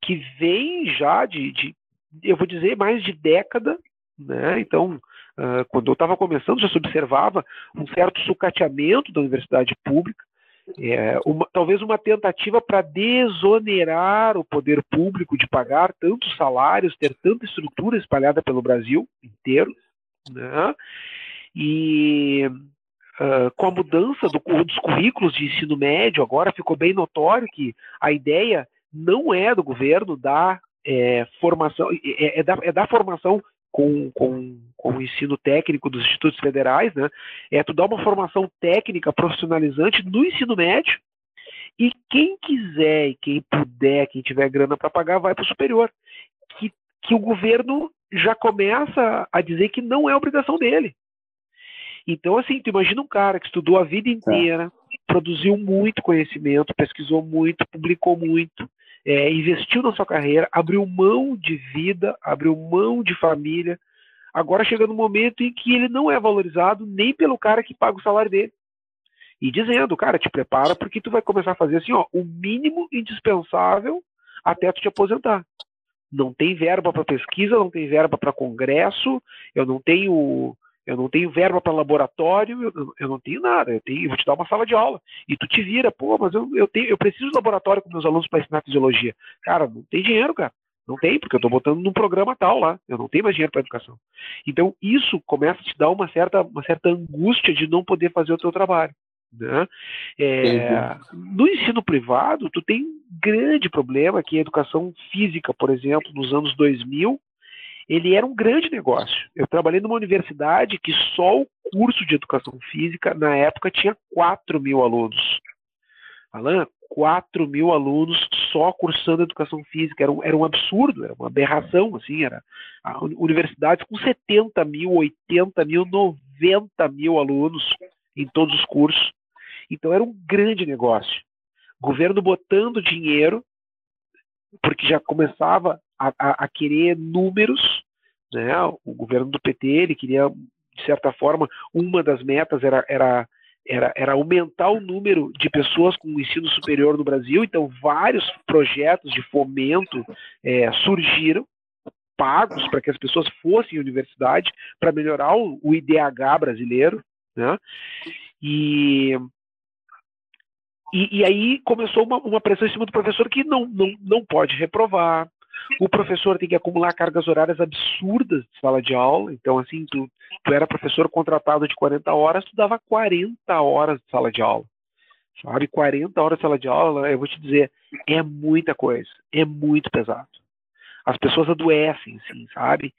que vem já de, de eu vou dizer, mais de década, né? Então, uh, quando eu estava começando, já se observava um certo sucateamento da universidade pública, é, uma, talvez uma tentativa para desonerar o poder público de pagar tantos salários, ter tanta estrutura espalhada pelo Brasil inteiro, né? E uh, com a mudança do, dos currículos de ensino médio, agora ficou bem notório que a ideia não é do governo dar é, formação, é, é, da, é da formação com, com, com o ensino técnico dos institutos federais, né? É tu dar uma formação técnica profissionalizante no ensino médio e quem quiser e quem puder, quem tiver grana para pagar, vai para o superior. Que, que o governo já começa a dizer que não é obrigação dele. Então, assim, tu imagina um cara que estudou a vida inteira, produziu muito conhecimento, pesquisou muito, publicou muito, é, investiu na sua carreira, abriu mão de vida, abriu mão de família. Agora chega no momento em que ele não é valorizado nem pelo cara que paga o salário dele. E dizendo, cara, te prepara porque tu vai começar a fazer assim, ó, o mínimo indispensável até tu te aposentar não tem verba para pesquisa, não tem verba para congresso, eu não tenho eu não tenho verba para laboratório, eu, eu, não tenho nada, eu, tenho, eu vou te dar uma sala de aula. E tu te vira, pô, mas eu, eu, tenho, eu preciso de laboratório com meus alunos para ensinar fisiologia. Cara, não tem dinheiro, cara. Não tem, porque eu estou botando num programa tal lá. Eu não tenho mais dinheiro para educação. Então, isso começa a te dar uma certa, uma certa angústia de não poder fazer o teu trabalho. Né? É, no ensino privado, tu tem um grande problema que a educação física, por exemplo, nos anos 2000, ele era um grande negócio. Eu trabalhei numa universidade que só o curso de educação física, na época, tinha 4 mil alunos. Alan, 4 mil alunos só cursando educação física. Era um, era um absurdo, era uma aberração, assim, era universidades com 70 mil, 80 mil, 90 mil alunos em todos os cursos. Então era um grande negócio. Governo botando dinheiro, porque já começava a, a, a querer números, né? O governo do PT ele queria, de certa forma, uma das metas era, era era, era, aumentar o número de pessoas com ensino superior no Brasil, então vários projetos de fomento é, surgiram, pagos para que as pessoas fossem à universidade, para melhorar o, o, IDH brasileiro. Né? E e, e aí começou uma, uma, pressão em cima do professor que não, não, não pode reprovar. O professor tem que acumular cargas horárias absurdas de sala de aula. Então, assim, tu, tu era professor contratado de 40 horas, tu dava 40 horas de sala de aula. Sabe? 40 horas de sala de aula, eu vou te dizer, é muita coisa. É muito pesado. As pessoas adoecem, assim, sabe?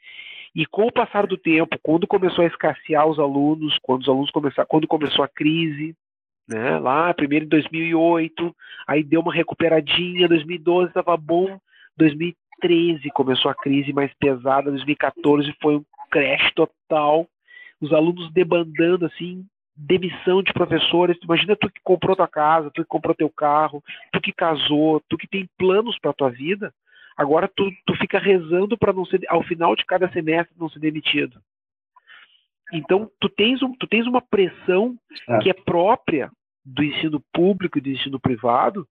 E com o passar do tempo, quando começou a escassear os alunos, quando os alunos começaram, quando começou a crise, né? Lá, primeiro em 2008, aí deu uma recuperadinha, 2012 estava bom, 2013 começou a crise mais pesada, 2014 foi um crash total, os alunos debandando assim, demissão de professores. Imagina tu que comprou tua casa, tu que comprou teu carro, tu que casou, tu que tem planos para tua vida. Agora tu, tu fica rezando para não ser, ao final de cada semestre, não ser demitido. Então, tu tens, um, tu tens uma pressão é. que é própria do ensino público e do ensino privado,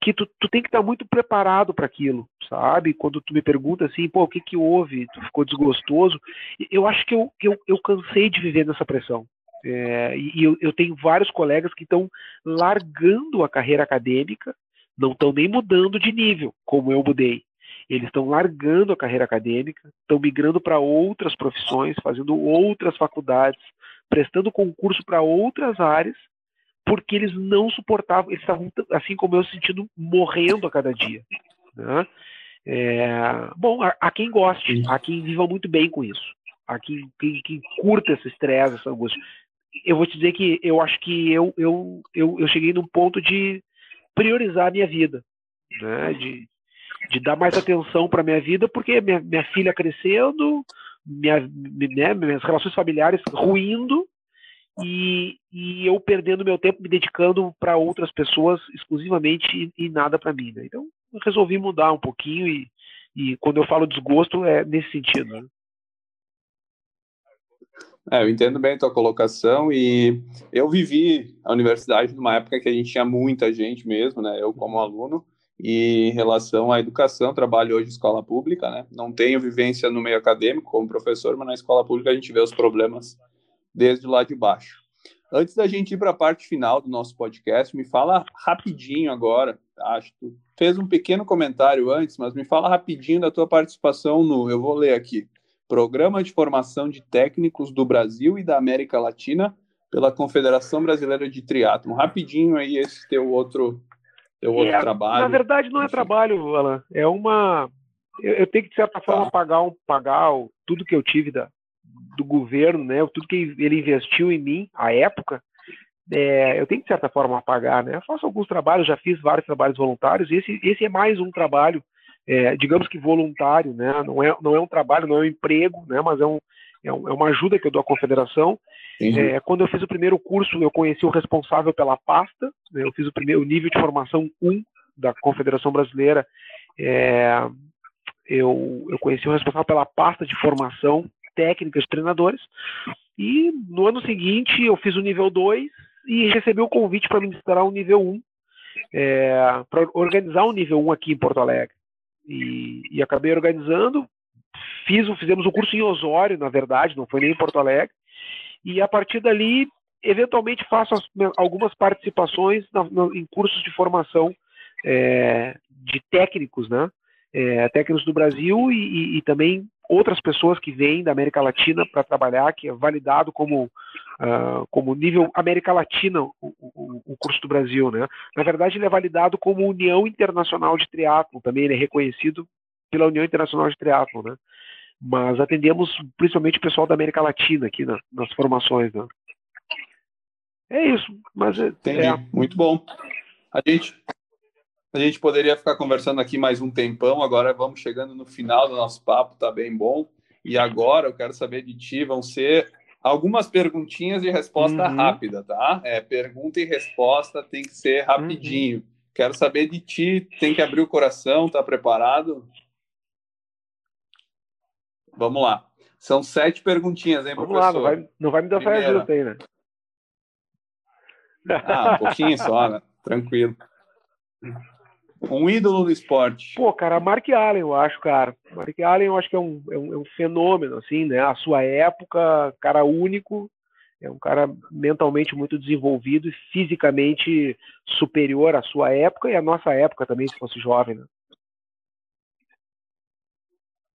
que tu, tu tem que estar muito preparado para aquilo, sabe? Quando tu me pergunta assim, pô, o que que houve? Tu ficou desgostoso? Eu acho que eu, eu, eu cansei de viver nessa pressão. É, e eu, eu tenho vários colegas que estão largando a carreira acadêmica, não estão nem mudando de nível, como eu mudei. eles estão largando a carreira acadêmica, estão migrando para outras profissões, fazendo outras faculdades, prestando concurso para outras áreas, porque eles não suportavam, eles estavam, assim como eu, sentindo morrendo a cada dia. Né? É, bom, há, há, quem goste, há quem viva muito bem com isso, há quem, quem, quem curta esse estresse, essa angústia. Eu vou te dizer que eu acho que eu, eu, eu, eu cheguei num ponto de priorizar a minha vida, né? de, de dar mais atenção para minha vida, porque minha, minha filha crescendo, minha, né, minhas relações familiares ruindo, e, e, eu perdendo meu tempo me dedicando para outras pessoas exclusivamente e, e nada para mim. Né? Então, resolvi mudar um pouquinho e, e, quando eu falo desgosto é nesse sentido. Né? É, eu entendo bem a tua colocação e eu vivi a universidade numa época que a gente tinha muita gente mesmo, né? Eu como aluno e em relação à educação, trabalho hoje em escola pública, né? Não tenho vivência no meio acadêmico como professor, mas na escola pública a gente vê os problemas desde lá de baixo. Antes da gente ir para a parte final do nosso podcast, me fala rapidinho agora, acho que tu fez um pequeno comentário antes, mas me fala rapidinho da tua participação no, eu vou ler aqui, Programa de Formação de Técnicos do Brasil e da América Latina pela Confederação Brasileira de Triatlo. Rapidinho aí esse teu outro, teu outro é, trabalho. Na verdade não é trabalho, Alan, é uma... Eu, eu tenho que, de certa forma, tá. pagar, um, pagar o, tudo que eu tive da, do governo, né? Tudo que ele investiu em mim, à época, é, eu tenho de certa forma, pagar, né? Eu faço alguns trabalhos, já fiz vários trabalhos voluntários, esse, esse é mais um trabalho, é, digamos que voluntário, né? Não é, não é um trabalho, não é um emprego, né? Mas é, um, é, um, é uma ajuda que eu dou à confederação. É, quando eu fiz o primeiro curso, eu conheci o responsável pela pasta, né? eu fiz o primeiro nível de formação 1 da Confederação Brasileira, é, eu, eu conheci o responsável pela pasta de formação técnica de treinadores, e no ano seguinte eu fiz o nível 2 e recebi o convite para ministrar o nível 1, é, para organizar o nível 1 aqui em Porto Alegre. E, e acabei organizando, fiz, fizemos o curso em Osório, na verdade, não foi nem em Porto Alegre, e a partir dali, eventualmente faço as, algumas participações na, na, em cursos de formação é, de técnicos, né? É, técnicos do Brasil e, e, e, também outras pessoas que vêm da América Latina para trabalhar, que é validado como, uh, como nível América Latina, o, o, o, curso do Brasil. Né? Na verdade, ele é validado como União Internacional de Triatlo, também ele é reconhecido pela União Internacional de Triatlo. Né? Mas atendemos principalmente o pessoal da América Latina aqui na, nas formações. Né? É isso. Mas é, Entendi. É... Muito bom. A gente, a gente poderia ficar conversando aqui mais um tempão, agora vamos chegando no final do nosso papo, tá bem bom. E agora eu quero saber de ti, vão ser algumas perguntinhas de resposta uhum. rápida, tá? É, pergunta e resposta tem que ser rapidinho. Uhum. Quero saber de ti, tem que abrir o coração, tá preparado? Vamos lá. São sete perguntinhas, hein, Vamos professor? Lá, não, vai, não vai me dar saia justa aí, né? Ah, um pouquinho só, né? Tranquilo. Um ídolo do esporte. Pô, cara, Mark Allen, eu acho, cara. Mark Allen, eu acho que é um, é um, é um fenômeno, assim, né? A sua época, cara único, é um cara mentalmente muito desenvolvido e fisicamente superior à sua época e à nossa época também, se fosse jovem, né?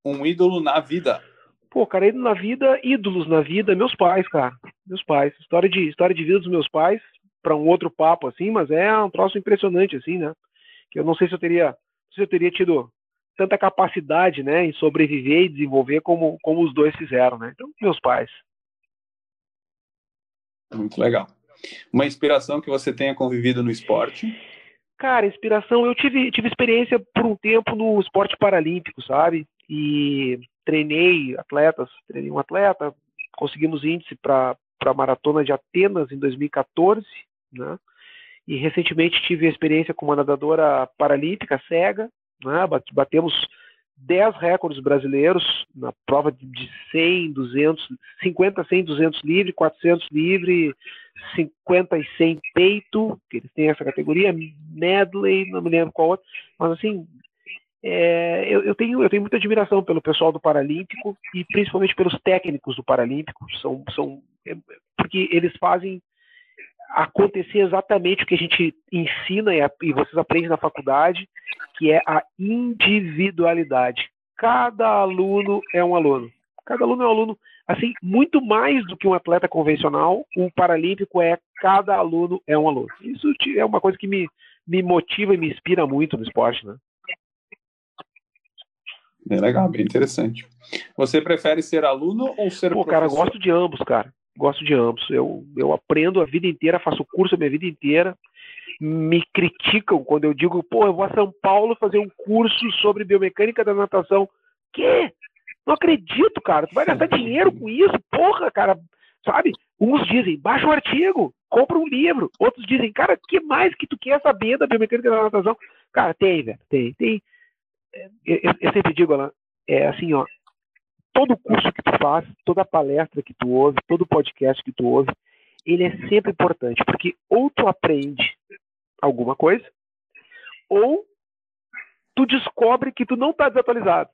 Um ídolo na vida. Pô, cara, ídolo na vida, ídolos na vida, meus pais, cara. Meus pais. História de, história de vida dos meus pais, para um outro papo, assim, mas é um troço impressionante, assim, né? Que eu não sei se eu teria, se eu teria tido tanta capacidade, né, em sobreviver e desenvolver como, como os dois fizeram, né? Então, meus pais. Muito legal. Uma inspiração que você tenha convivido no esporte? Cara, inspiração, eu tive, tive experiência por um tempo no esporte paralímpico, sabe? E treinei atletas, treinei um atleta, conseguimos índice para a maratona de Atenas em 2014, né? E recentemente tive experiência com uma nadadora paralímpica cega, né? batemos 10 recordes brasileiros na prova de 100, 200, 50, 100, 200 livre, 400 livre, 50 e 100 peito, que eles têm essa categoria, medley, não me lembro qual outra, mas assim, é, eu, eu, tenho, eu tenho muita admiração pelo pessoal do Paralímpico e principalmente pelos técnicos do Paralímpico, são, são, é, porque eles fazem acontecer exatamente o que a gente ensina e, a, e vocês aprendem na faculdade, que é a individualidade. Cada aluno é um aluno. Cada aluno é um aluno. Assim, muito mais do que um atleta convencional, o paralímpico é cada aluno é um aluno. Isso é uma coisa que me, me motiva e me inspira muito no esporte, né? Bem legal, bem interessante. Você prefere ser aluno ou ser Pô, professor? cara, gosto de ambos, cara. Gosto de ambos. Eu, eu aprendo a vida inteira, faço curso a minha vida inteira. Me criticam quando eu digo, pô, eu vou a São Paulo fazer um curso sobre biomecânica da natação. Que? Não acredito, cara. Tu vai gastar dinheiro com isso? Porra, cara. Sabe? Uns dizem, baixa o artigo, compra um livro. Outros dizem, cara, o que mais que tu quer saber da biomecânica da natação? Cara, tem, velho. Tem, tem. É, eu, eu sempre digo, Alan, é assim, ó. Todo curso que tu faz, toda palestra que tu ouve, todo podcast que tu ouve, ele é sempre importante, porque ou tu aprende alguma coisa, ou tu descobre que tu não está desatualizado.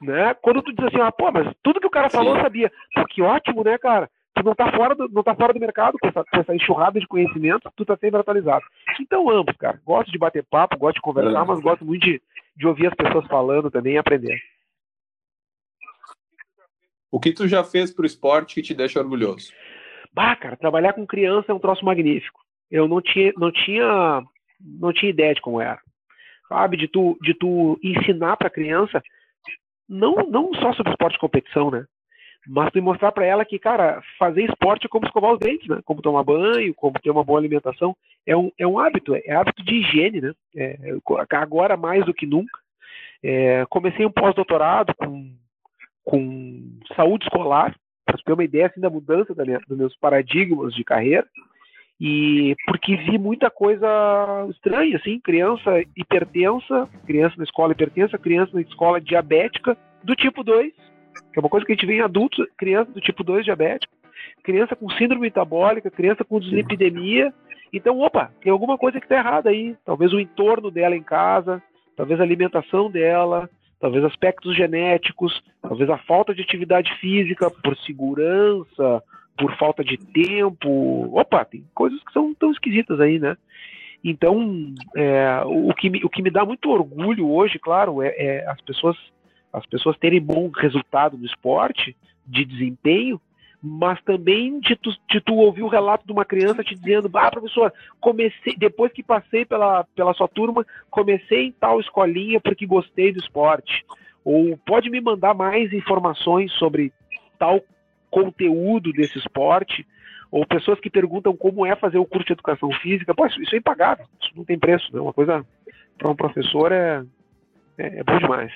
Né? Quando tu diz assim, ah, pô, mas tudo que o cara falou eu sabia. Pô, que ótimo, né, cara? Tu não tá fora do, não tá fora do mercado com essa, com essa enxurrada de conhecimento, tu tá sempre atualizado. Então, ambos, cara. Gosto de bater papo, gosto de conversar, é. mas gosto muito de, de ouvir as pessoas falando também e aprender. O que tu já fez pro esporte que te deixa orgulhoso? Bah, cara, trabalhar com criança é um troço magnífico. Eu não tinha, não tinha, não tinha ideia de como era. Sabe, de tu, de tu ensinar para criança não, não só sobre esporte de competição, né? Mas tu mostrar para ela que, cara, fazer esporte é como escovar os dentes, né? Como tomar banho, como ter uma boa alimentação. É um, é um hábito, é, hábito de higiene, né? É, agora mais do que nunca. É, comecei um pós-doutorado com, com saúde escolar, para ter uma ideia assim, da mudança da minha, dos meus paradigmas de carreira. E porque vi muita coisa estranha, assim, criança hipertensa, criança na escola hipertensa, criança na escola diabética do tipo 2, que é uma coisa que a gente vê em adultos, criança do tipo 2 diabético, criança com síndrome metabólica, criança com dislipidemia. Então, opa, tem alguma coisa que está errada aí. Talvez o entorno dela em casa, talvez a alimentação dela, talvez aspectos genéticos, talvez a falta de atividade física por segurança, por falta de tempo. Opa, tem coisas que são tão esquisitas aí, né? Então, é, o, que me, o que me dá muito orgulho hoje, claro, é, é, as pessoas as pessoas terem bom resultado no esporte, de desempenho, mas também de tu, de tu ouvir o relato de uma criança te dizendo, ah, professor, comecei, depois que passei pela, pela sua turma, comecei em tal escolinha porque gostei do esporte. Ou pode me mandar mais informações sobre tal conteúdo desse esporte, ou pessoas que perguntam como é fazer o curso de educação física, pô, isso, é impagável, isso não tem preço, né? Uma coisa para um professor é, é, é, bom demais.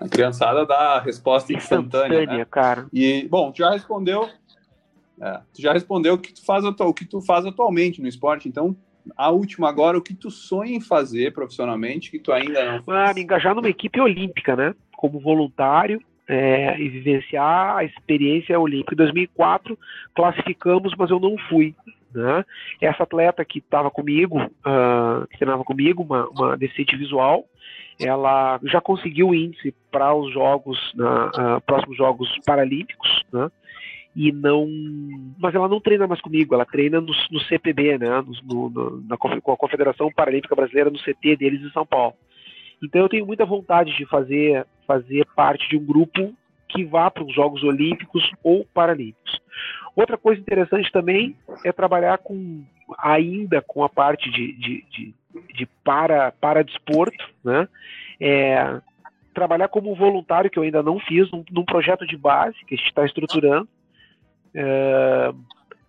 A criançada dá a resposta instantânea, instantânea né? cara. E bom, já respondeu, é, tu já respondeu o que tu faz o que tu faz atualmente no esporte, então a última agora, o que tu sonha em fazer profissionalmente que tu ainda não? Ah, me engajar numa equipe olímpica, né? Como voluntário, é, e vivenciar a experiência olímpica. Em 2004 classificamos, mas eu não fui. Né? Essa atleta que estava comigo, uh, que treinava comigo, uma, uma deficiente visual, ela já conseguiu o índice para os jogos, uh, próximos Jogos Paralímpicos, né? e não, mas ela não treina mais comigo, ela treina no, no CPB, né? No, no, na, com a Confederação Paralímpica Brasileira no CT deles em São Paulo. Então eu tenho muita vontade de fazer, fazer parte de um grupo que vá para os Jogos Olímpicos ou Paralímpicos. Outra coisa interessante também é trabalhar com ainda com a parte de, de, de, de para, para desporto, né? É, trabalhar como voluntário, que eu ainda não fiz, num, num projeto de base que a gente está estruturando, é,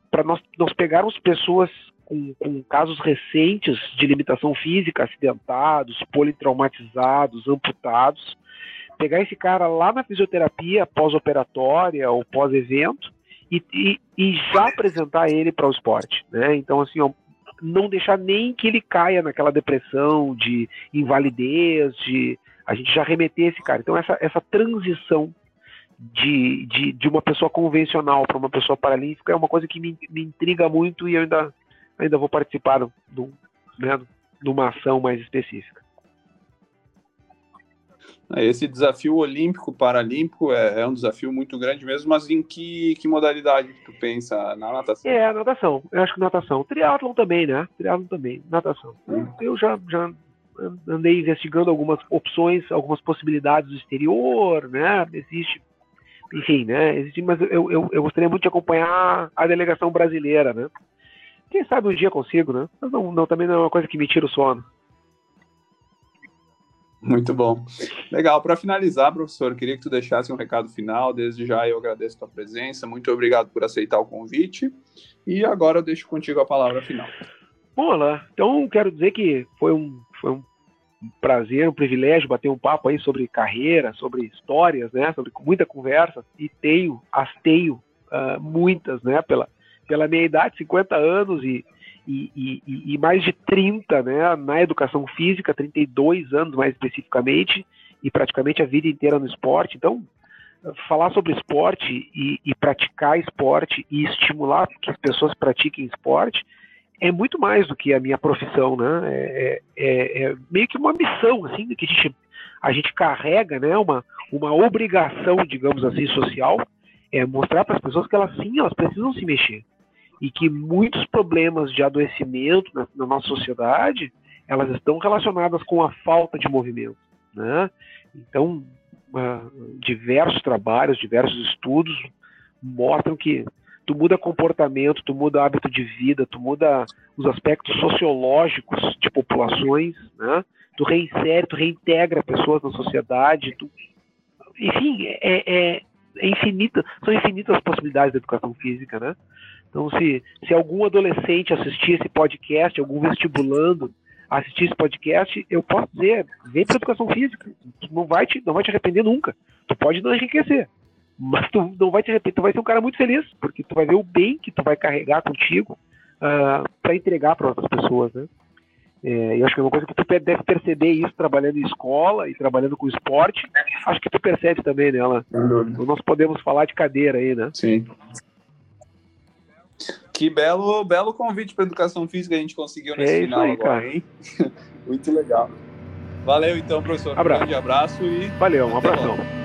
para nós, nós pegarmos pessoas com, com, casos recentes de limitação física, acidentados, politraumatizados, amputados, pegar esse cara lá na fisioterapia pós-operatória ou pós-evento e, e, e, já apresentar ele para o esporte, né? Então assim, ó, não deixar nem que ele caia naquela depressão de invalidez, de a gente já remeter esse cara. Então essa, essa transição de, de, de uma pessoa convencional para uma pessoa paralímpica é uma coisa que me, me intriga muito e eu ainda ainda vou participar do, né, de uma ação mais específica. Esse desafio olímpico, paralímpico, é, é, um desafio muito grande mesmo, mas em que, que modalidade tu pensa? Na natação? É, natação. Eu acho que natação. Triatlon também, né? Triatlon também, natação. Hum. Eu já, já andei investigando algumas opções, algumas possibilidades do exterior, né? Existe, enfim, né? Existe, mas eu, eu, eu gostaria muito de acompanhar a delegação brasileira, né? Quem sabe um dia consigo, né? Mas não, não, também não é uma coisa que me tira o sono. Muito bom. Legal. Para finalizar, professor, queria que tu deixasse um recado final. Desde já eu agradeço a tua presença. Muito obrigado por aceitar o convite. E agora eu deixo contigo a palavra final. Bom, Alain, então quero dizer que foi um, foi um prazer, um privilégio bater um papo aí sobre carreira, sobre histórias, né? Sobre muita conversa. E tenho, as tenho uh, muitas, né? Pela, pela minha idade, 50 anos e e, e, mais de 30 né, na educação física, 32 anos mais especificamente, e praticamente a vida inteira no esporte. Então, falar sobre esporte e, e praticar esporte e estimular que as pessoas pratiquem esporte é muito mais do que a minha profissão, né? É, é, é meio que uma missão, assim, que a gente, a gente carrega, né? Uma, uma obrigação, digamos assim, social, é mostrar para as pessoas que elas sim, elas precisam se mexer e que muitos problemas de adoecimento na, na nossa sociedade elas estão relacionadas com a falta de movimento, né? Então, uh, diversos trabalhos, diversos estudos mostram que tu muda comportamento, tu muda hábito de vida, tu muda os aspectos sociológicos de populações, né? Tu reinsere, tu reintegra pessoas na sociedade, tu... enfim, é, é, é infinita, são infinitas as possibilidades da educação física, né? Então, se, se algum adolescente assistir esse podcast, algum vestibulando assistir esse podcast, eu posso dizer, vem para educação física, tu não vai te, não vai te arrepender nunca. Tu pode não enriquecer, mas tu não vai te arrepender, tu vai ser um cara muito feliz, porque tu vai ver o bem que tu vai carregar contigo uh, ah, para entregar para outras pessoas, né? É, eu acho que é uma coisa que tu deve perceber isso trabalhando em escola e trabalhando com esporte. Acho que tu percebe também nela. Né, então, nós podemos falar de cadeira aí, né? Sim. Que belo, belo convite para educação física a gente conseguiu nesse é final aí, agora, cara. hein? Muito legal. Valeu então, professor. Abraço. Um grande abraço e. Valeu, um abração. Logo.